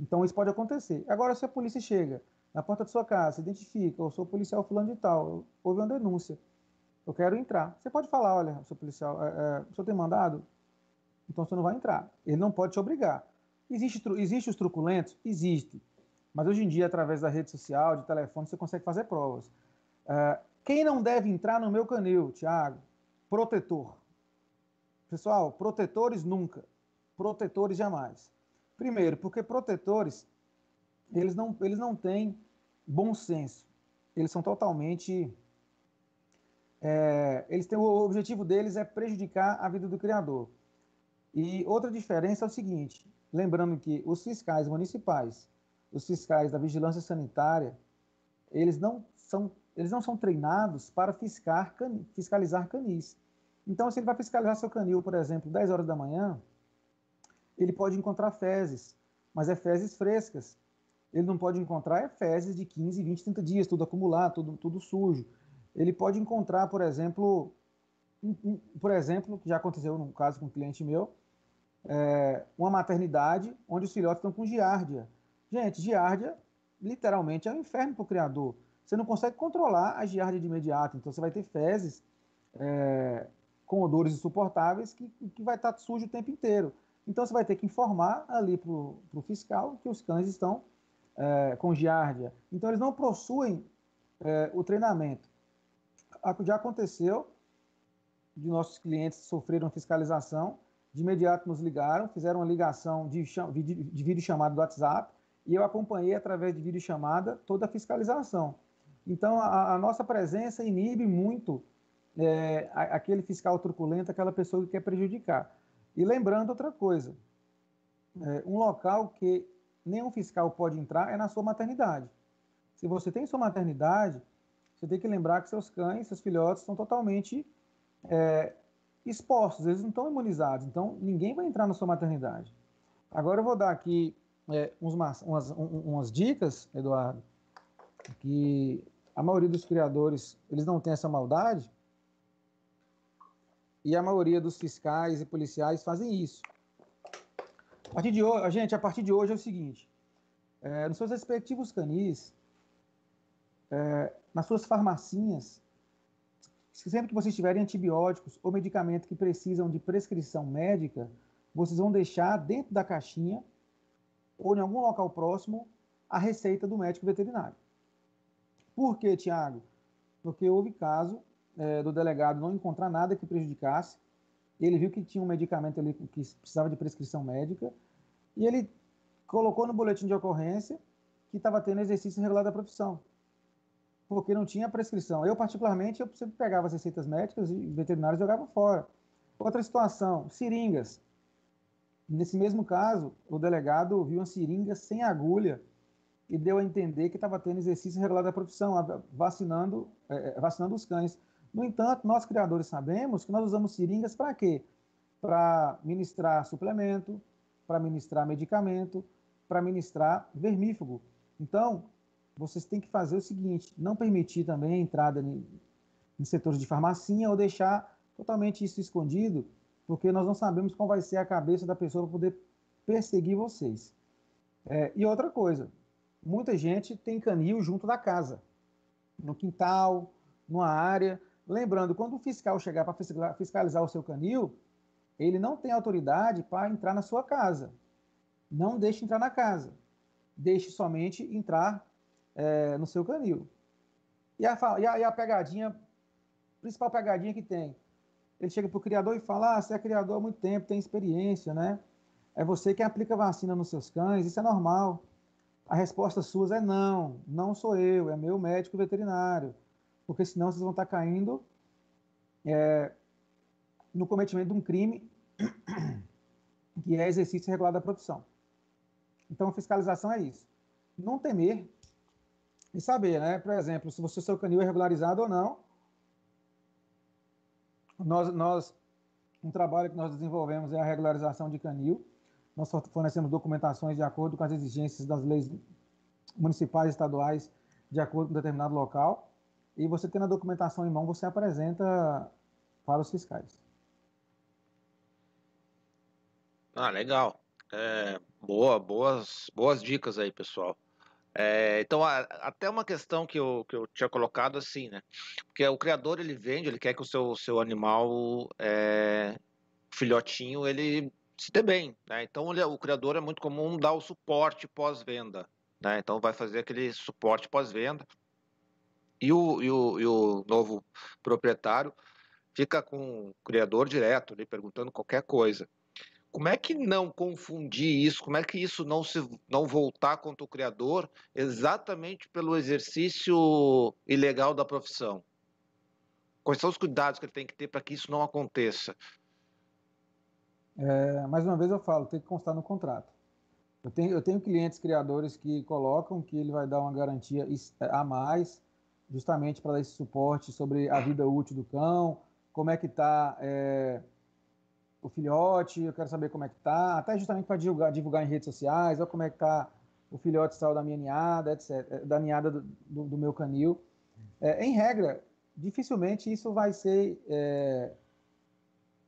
Speaker 2: Então, isso pode acontecer. Agora, se a polícia chega na porta da sua casa, identifica, eu sou policial fulano de tal, houve uma denúncia, eu quero entrar. Você pode falar, olha, sou policial, é, é, o senhor tem mandado? Então você não vai entrar. Ele não pode te obrigar. Existe, existe os truculentos? Existe. Mas hoje em dia, através da rede social, de telefone, você consegue fazer provas. É, quem não deve entrar no meu canil, Tiago? Protetor. Pessoal, protetores nunca. Protetores jamais. Primeiro, porque protetores, eles não, eles não têm bom senso. Eles são totalmente. É, eles têm, o objetivo deles é prejudicar a vida do criador. E outra diferença é o seguinte: lembrando que os fiscais municipais, os fiscais da vigilância sanitária, eles não são eles não são treinados para fiscar, fiscalizar canis. Então, se ele vai fiscalizar seu canil, por exemplo, 10 horas da manhã, ele pode encontrar fezes, mas é fezes frescas. Ele não pode encontrar fezes de 15, 20, 30 dias, tudo acumulado, tudo, tudo sujo. Ele pode encontrar, por exemplo, um, um, por exemplo, que já aconteceu num caso com um cliente meu, é, uma maternidade onde os filhotes estão com giardia. Gente, giardia literalmente é um inferno para o criador você não consegue controlar a giardia de imediato. Então, você vai ter fezes é, com odores insuportáveis que, que vai estar sujo o tempo inteiro. Então, você vai ter que informar ali para o fiscal que os cães estão é, com giardia. Então, eles não possuem é, o treinamento. Já aconteceu de nossos clientes sofreram fiscalização, de imediato nos ligaram, fizeram uma ligação de, de, de vídeo chamada do WhatsApp, e eu acompanhei através de vídeo chamada toda a fiscalização. Então, a, a nossa presença inibe muito é, aquele fiscal truculento, aquela pessoa que quer prejudicar. E lembrando outra coisa, é, um local que nenhum fiscal pode entrar é na sua maternidade. Se você tem sua maternidade, você tem que lembrar que seus cães, seus filhotes estão totalmente é, expostos, eles não estão imunizados, então ninguém vai entrar na sua maternidade. Agora eu vou dar aqui é, uns, umas, umas dicas, Eduardo, que a maioria dos criadores, eles não tem essa maldade, e a maioria dos fiscais e policiais fazem isso. A partir de hoje, gente, a partir de hoje é o seguinte, é, nos seus respectivos canis, é, nas suas farmacinhas, sempre que vocês tiverem antibióticos ou medicamentos que precisam de prescrição médica, vocês vão deixar dentro da caixinha ou em algum local próximo a receita do médico veterinário. Por que, Tiago? Porque houve caso é, do delegado não encontrar nada que prejudicasse, ele viu que tinha um medicamento ali que precisava de prescrição médica, e ele colocou no boletim de ocorrência que estava tendo exercício irregular da profissão, porque não tinha prescrição. Eu, particularmente, eu sempre pegava as receitas médicas e veterinários jogava fora. Outra situação, seringas. Nesse mesmo caso, o delegado viu uma seringa sem agulha e deu a entender que estava tendo exercício irregular da profissão, vacinando, é, vacinando os cães. No entanto, nós criadores sabemos que nós usamos seringas para quê? Para ministrar suplemento, para ministrar medicamento, para ministrar vermífugo. Então, vocês têm que fazer o seguinte: não permitir também a entrada em, setores de farmacinha ou deixar totalmente isso escondido, porque nós não sabemos qual vai ser a cabeça da pessoa para poder perseguir vocês. É, e outra coisa, muita gente tem canil junto da casa, no quintal, numa área. Lembrando, quando o fiscal chegar para fiscalizar o seu canil, ele não tem autoridade para entrar na sua casa. Não deixe entrar na casa. Deixe somente entrar é, no seu canil. E a, e, a, e a pegadinha, principal pegadinha que tem, ele chega para o criador e fala: ah, você é criador há muito tempo, tem experiência, né? É você que aplica vacina nos seus cães, isso é normal. A resposta sua é não, não sou eu, é meu médico veterinário. Porque senão vocês vão estar caindo é, no cometimento de um crime que é exercício regular da profissão. Então, fiscalização é isso. Não temer e saber, né? Por exemplo, se você seu canil é regularizado ou não. Nós, nós, um trabalho que nós desenvolvemos é a regularização de canil. Nós fornecemos documentações de acordo com as exigências das leis municipais e estaduais de acordo com determinado local. E você tendo a documentação em mão, você apresenta para os fiscais.
Speaker 1: Ah, legal. É, boa, boas, boas dicas aí, pessoal. É, então, a, até uma questão que eu, que eu tinha colocado assim, né? Porque o criador, ele vende, ele quer que o seu, seu animal, é, filhotinho, ele se dê bem, né? Então, ele, o criador é muito comum dar o suporte pós-venda, né? Então, vai fazer aquele suporte pós-venda. E o, e, o, e o novo proprietário fica com o criador direto, ali, perguntando qualquer coisa. Como é que não confundir isso? Como é que isso não se não voltar contra o criador exatamente pelo exercício ilegal da profissão? Quais são os cuidados que ele tem que ter para que isso não aconteça?
Speaker 2: É, mais uma vez eu falo, tem que constar no contrato. Eu tenho, eu tenho clientes criadores que colocam que ele vai dar uma garantia a mais, justamente para dar esse suporte sobre a vida útil do cão, como é que está é, o filhote, eu quero saber como é que tá, até justamente para divulgar, divulgar em redes sociais, ou como é que tá o filhote saiu da minha ninhada, etc., eh, da ninhada do, do, do meu canil. É, em regra, dificilmente isso vai ser é,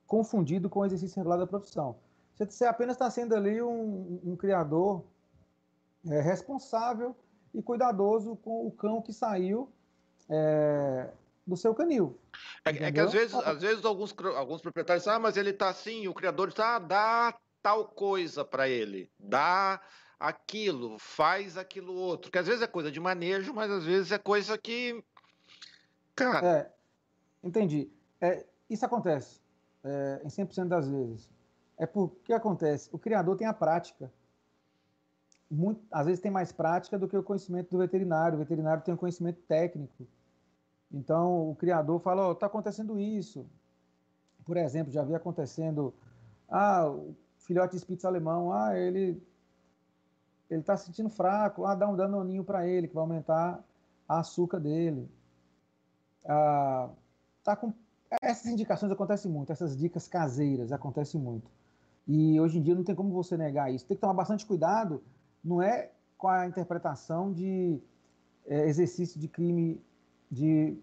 Speaker 2: confundido com o exercício regular da profissão. Você apenas está sendo ali um, um criador é, responsável e cuidadoso com o cão que saiu é, do seu canil.
Speaker 1: É, é, que às vezes, às vezes alguns, alguns proprietários, ah, mas ele está assim, o criador está, ah, dá tal coisa para ele, dá aquilo, faz aquilo outro. Que às vezes é coisa de manejo, mas às vezes é coisa que.
Speaker 2: Cara. É, entendi. É, isso acontece é, em 100% das vezes. É porque acontece? O criador tem a prática. Muito, às vezes tem mais prática do que o conhecimento do veterinário. O veterinário tem um conhecimento técnico. Então, o criador fala, está oh, acontecendo isso. Por exemplo, já havia acontecendo, ah, o filhote de Spitz alemão, ah, ele ele está se sentindo fraco, ah, dá um danoninho para ele, que vai aumentar a açúcar dele. Ah, tá com... Essas indicações acontecem muito, essas dicas caseiras acontecem muito. E hoje em dia não tem como você negar isso. Tem que tomar bastante cuidado, não é com a interpretação de é, exercício de crime de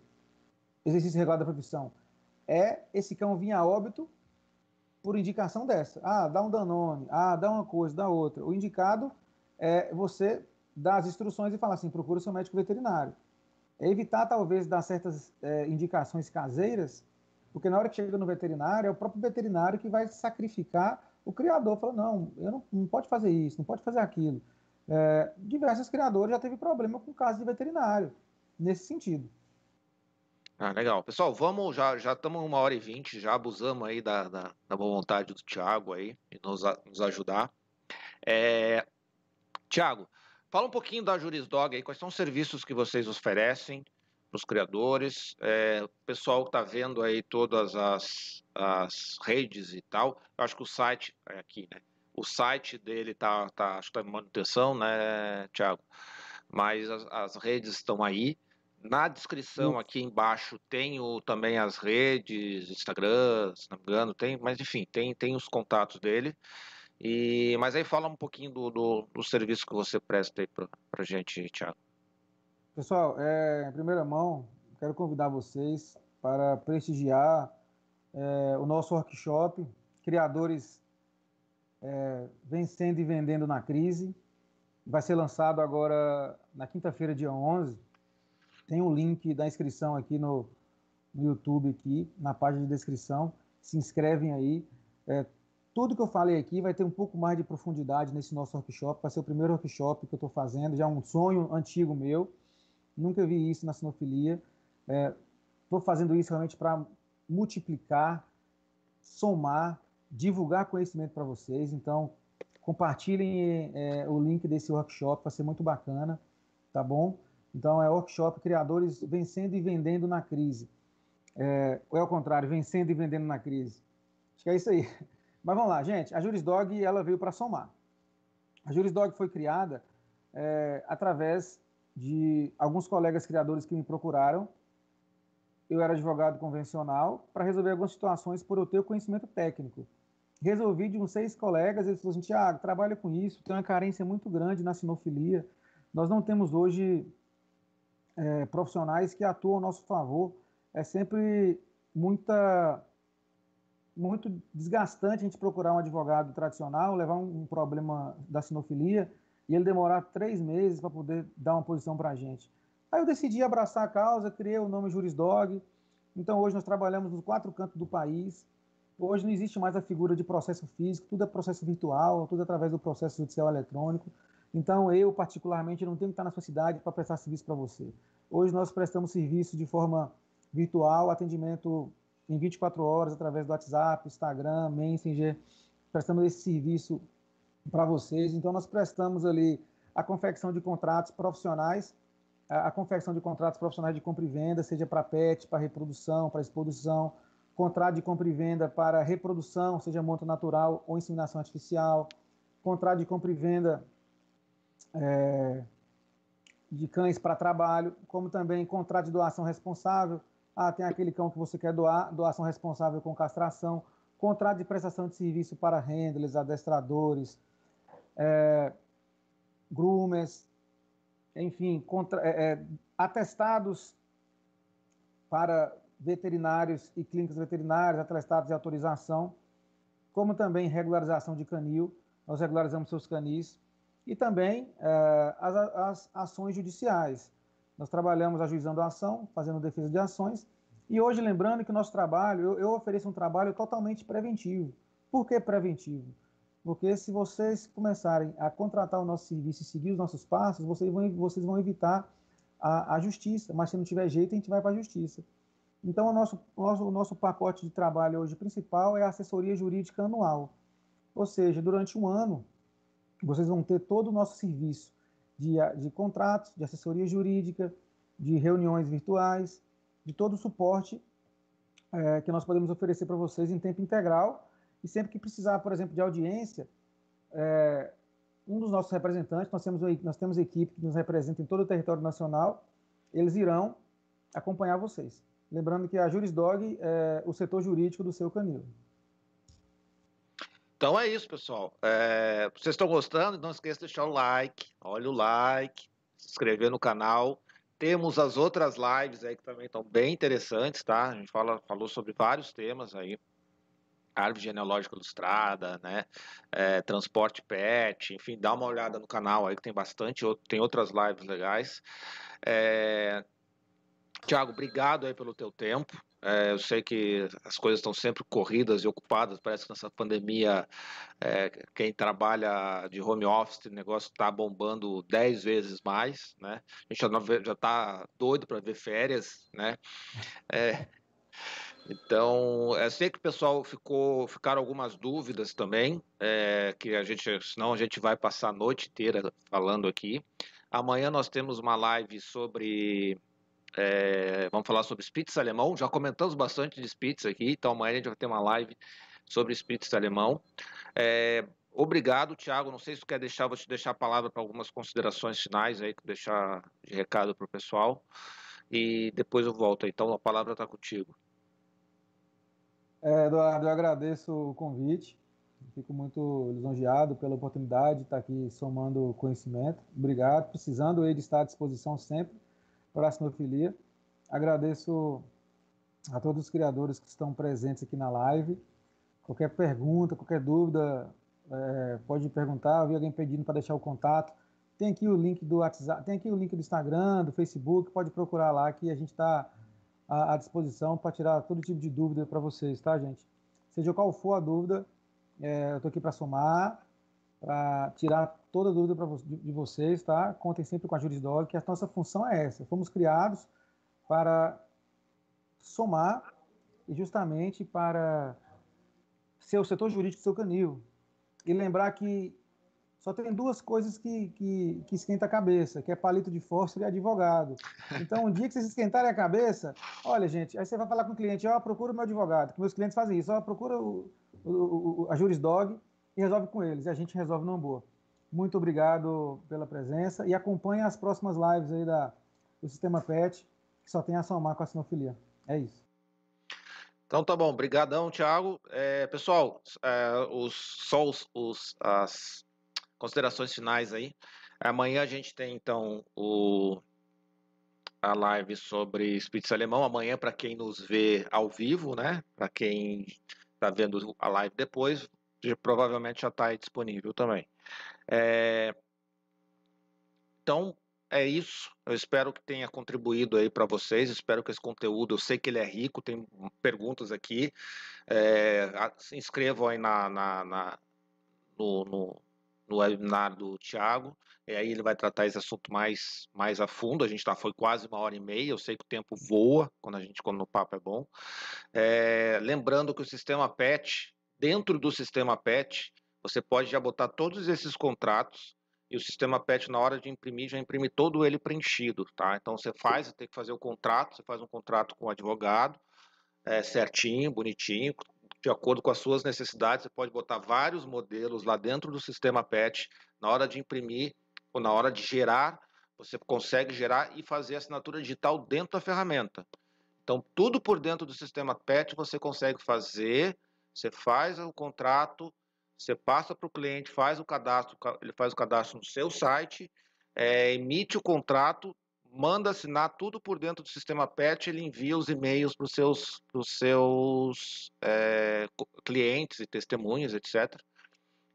Speaker 2: exercício regular da profissão é esse cão vir a óbito por indicação dessa. Ah, dá um Danone, ah, dá uma coisa, dá outra. O indicado é você dar as instruções e falar assim, procura seu médico veterinário. É evitar, talvez, dar certas é, indicações caseiras, porque na hora que chega no veterinário, é o próprio veterinário que vai sacrificar O criador falou, não, eu não, não pode fazer isso, não pode fazer aquilo. É, diversos criadores já teve problema com casos de veterinário, nesse sentido.
Speaker 1: Ah, legal. Pessoal, vamos, já estamos uma hora e vinte, já abusamos aí da, da, da, boa vontade do Thiago aí, e nos, nos ajudar. É, Tiago, fala um pouquinho da Jurisdog aí, quais são os serviços que vocês oferecem para os criadores, é, o pessoal está vendo aí todas as, as redes e tal, eu acho que o site, é aqui, né? O site dele tá, tá, acho que tá em manutenção, né, Tiago? Mas as, as, redes estão aí. Na descrição aqui embaixo tem o, também as redes, Instagram, se não me engano, tem, mas enfim, tem, tem os contatos dele. E, mas aí fala um pouquinho do, do, do serviço que você presta aí para a gente, Thiago.
Speaker 2: Pessoal, é, em primeira mão, quero convidar vocês para prestigiar é, o nosso workshop, Criadores é, Vencendo e Vendendo na Crise. Vai ser lançado agora na quinta-feira, dia 11. Tem um link da inscrição aqui no, no YouTube, aqui, na página de descrição. Se inscrevem aí. É, tudo que eu falei aqui vai ter um pouco mais de profundidade nesse nosso workshop. Vai ser o primeiro workshop que eu estou fazendo, já é um sonho antigo meu. Nunca vi isso na sinofilia. Estou é, fazendo isso realmente para multiplicar, somar, divulgar conhecimento para vocês. Então, compartilhem é, o link desse workshop, vai ser muito bacana, tá bom? Então, é workshop Criadores Vencendo e Vendendo na Crise. É, ou é o contrário, Vencendo e Vendendo na Crise. Acho que é isso aí. Mas vamos lá, gente. A Jurisdog ela veio para somar. A Jurisdog foi criada é, através de alguns colegas criadores que me procuraram. Eu era advogado convencional para resolver algumas situações por eu ter o conhecimento técnico. Resolvi de uns seis colegas, eles falaram assim, Tiago, trabalha com isso, tem uma carência muito grande na sinofilia. Nós não temos hoje é, profissionais que atuam a nosso favor. É sempre muita muito desgastante a gente procurar um advogado tradicional, levar um, um problema da sinofilia e ele demorar três meses para poder dar uma posição para a gente. Aí eu decidi abraçar a causa, criei o nome Jurisdog. Então hoje nós trabalhamos nos quatro cantos do país. Hoje não existe mais a figura de processo físico, tudo é processo virtual, tudo é através do processo judicial eletrônico. Então eu, particularmente, não tenho que estar na sua cidade para prestar serviço para você. Hoje nós prestamos serviço de forma virtual, atendimento em 24 horas através do WhatsApp, Instagram, Messenger. Prestamos esse serviço para vocês. Então, nós prestamos ali a confecção de contratos profissionais, a, a confecção de contratos profissionais de compra e venda, seja para PET, para reprodução, para exposição, contrato de compra e venda para reprodução, seja monta natural ou inseminação artificial, contrato de compra e venda é, de cães para trabalho, como também contrato de doação responsável, ah, tem aquele cão que você quer doar, doação responsável com castração, contrato de prestação de serviço para handlers, adestradores, é, enfim, contra, é, é, atestados para veterinários e clínicas veterinárias, atestados de autorização, como também regularização de canil, nós regularizamos seus canis, e também é, as, as ações judiciais, nós trabalhamos ajuizando a ação, fazendo defesa de ações. E hoje, lembrando que nosso trabalho, eu, eu ofereço um trabalho totalmente preventivo. Por que preventivo? Porque se vocês começarem a contratar o nosso serviço e seguir os nossos passos, vocês vão, vocês vão evitar a, a justiça. Mas se não tiver jeito, a gente vai para a justiça. Então, o nosso, nosso, o nosso pacote de trabalho hoje principal é a assessoria jurídica anual. Ou seja, durante um ano, vocês vão ter todo o nosso serviço de, de contratos, de assessoria jurídica, de reuniões virtuais, de todo o suporte é, que nós podemos oferecer para vocês em tempo integral. E sempre que precisar, por exemplo, de audiência, é, um dos nossos representantes, nós temos, nós temos equipe que nos representa em todo o território nacional, eles irão acompanhar vocês. Lembrando que a Jurisdog é o setor jurídico do seu canil.
Speaker 1: Então é isso, pessoal. É, vocês estão gostando? Não esqueça de deixar o like. Olha o like, se inscrever no canal. Temos as outras lives aí que também estão bem interessantes, tá? A gente fala, falou sobre vários temas aí. Árvore genealógica ilustrada, né? É, transporte pet, enfim, dá uma olhada no canal aí que tem bastante, tem outras lives legais. É... Tiago, obrigado aí pelo teu tempo. É, eu sei que as coisas estão sempre corridas e ocupadas. Parece que nessa pandemia, é, quem trabalha de home office, o negócio está bombando dez vezes mais, né? A gente já está doido para ver férias, né? É, então, eu sei que o pessoal ficou, ficaram algumas dúvidas também, é, que a gente, senão a gente vai passar a noite inteira falando aqui. Amanhã nós temos uma live sobre é, vamos falar sobre Spitz alemão. Já comentamos bastante de Spitz aqui, então amanhã a gente vai ter uma live sobre Spitz alemão. É, obrigado, Thiago. Não sei se tu quer deixar, vou te deixar a palavra para algumas considerações finais aí, deixar de recado para o pessoal. E depois eu volto. Então a palavra está contigo.
Speaker 2: É, Eduardo, eu agradeço o convite. Fico muito lisonjeado pela oportunidade de estar aqui somando conhecimento. Obrigado. Precisando ele estar à disposição sempre para a sinofilia. Agradeço a todos os criadores que estão presentes aqui na live. Qualquer pergunta, qualquer dúvida, é, pode perguntar. Eu vi alguém pedindo para deixar o contato. Tem aqui o link do WhatsApp, tem aqui o link do Instagram, do Facebook, pode procurar lá que a gente está à, à disposição para tirar todo tipo de dúvida para vocês, tá, gente? Seja qual for a dúvida, é, eu estou aqui para somar, para tirar toda dúvida de, de, vocês, tá? Contem sempre com a Jurisdog, que a nossa função é essa. Fomos criados para somar e justamente para ser o setor jurídico do seu canil. E lembrar que só tem duas coisas que, que, que esquenta a cabeça, que é palito de fósforo e advogado. Então, um dia que vocês esquentarem a cabeça, olha, gente, aí você vai falar com o cliente, ó, oh, procura o meu advogado, que meus clientes fazem isso, ó, oh, procura o, o, a Jurisdog e resolve com eles, e a gente resolve numa boa. Muito obrigado pela presença e acompanhe as próximas lives aí da, do Sistema PET, que só tem a somar com a sinofilia. É isso.
Speaker 1: Então tá bom, obrigadão, Thiago. É, pessoal, é, os, só os, os, as considerações finais aí. Amanhã a gente tem então o, a live sobre Spitz alemão. Amanhã, para quem nos vê ao vivo, né? Para quem está vendo a live depois, provavelmente já está disponível também. É... Então, é isso. Eu espero que tenha contribuído aí para vocês. Espero que esse conteúdo, eu sei que ele é rico, tem perguntas aqui. É, se inscrevam aí na, na, na no, no, no, webinar do Tiago. E aí ele vai tratar esse assunto mais, mais a fundo. A gente tá, foi quase uma hora e meia. Eu sei que o tempo voa quando a gente quando o papo é bom. É, lembrando que o sistema PET, dentro do sistema PET, você pode já botar todos esses contratos e o sistema PET, na hora de imprimir, já imprime todo ele preenchido, tá? Então você faz, tem que fazer o contrato, você faz um contrato com o advogado, é, certinho, bonitinho, de acordo com as suas necessidades, você pode botar vários modelos lá dentro do sistema PET, na hora de imprimir ou na hora de gerar, você consegue gerar e fazer assinatura digital dentro da ferramenta. Então, tudo por dentro do sistema PET você consegue fazer, você faz o contrato, você passa para o cliente, faz o cadastro, ele faz o cadastro no seu site, é, emite o contrato, manda assinar tudo por dentro do sistema PET, ele envia os e-mails para os seus, pros seus é, clientes e testemunhas, etc.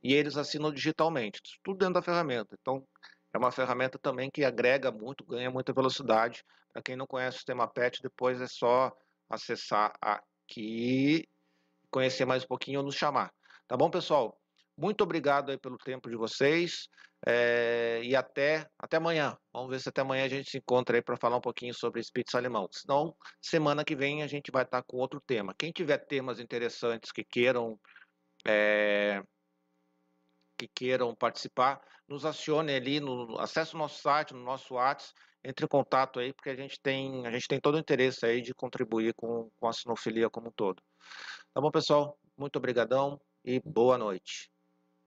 Speaker 1: E eles assinam digitalmente, tudo dentro da ferramenta. Então, é uma ferramenta também que agrega muito, ganha muita velocidade. Para quem não conhece o sistema PET, depois é só acessar aqui, conhecer mais um pouquinho ou nos chamar. Tá bom, pessoal? Muito obrigado aí pelo tempo de vocês é, e até, até amanhã. Vamos ver se até amanhã a gente se encontra aí para falar um pouquinho sobre Spitz alemão. Senão, semana que vem a gente vai estar com outro tema. Quem tiver temas interessantes que queiram é, que queiram participar, nos acione ali, no, acesse o nosso site, no nosso WhatsApp, entre em contato aí, porque a gente tem, a gente tem todo o interesse aí de contribuir com, com a sinofilia como um todo. Tá bom, pessoal? Muito obrigadão e boa noite.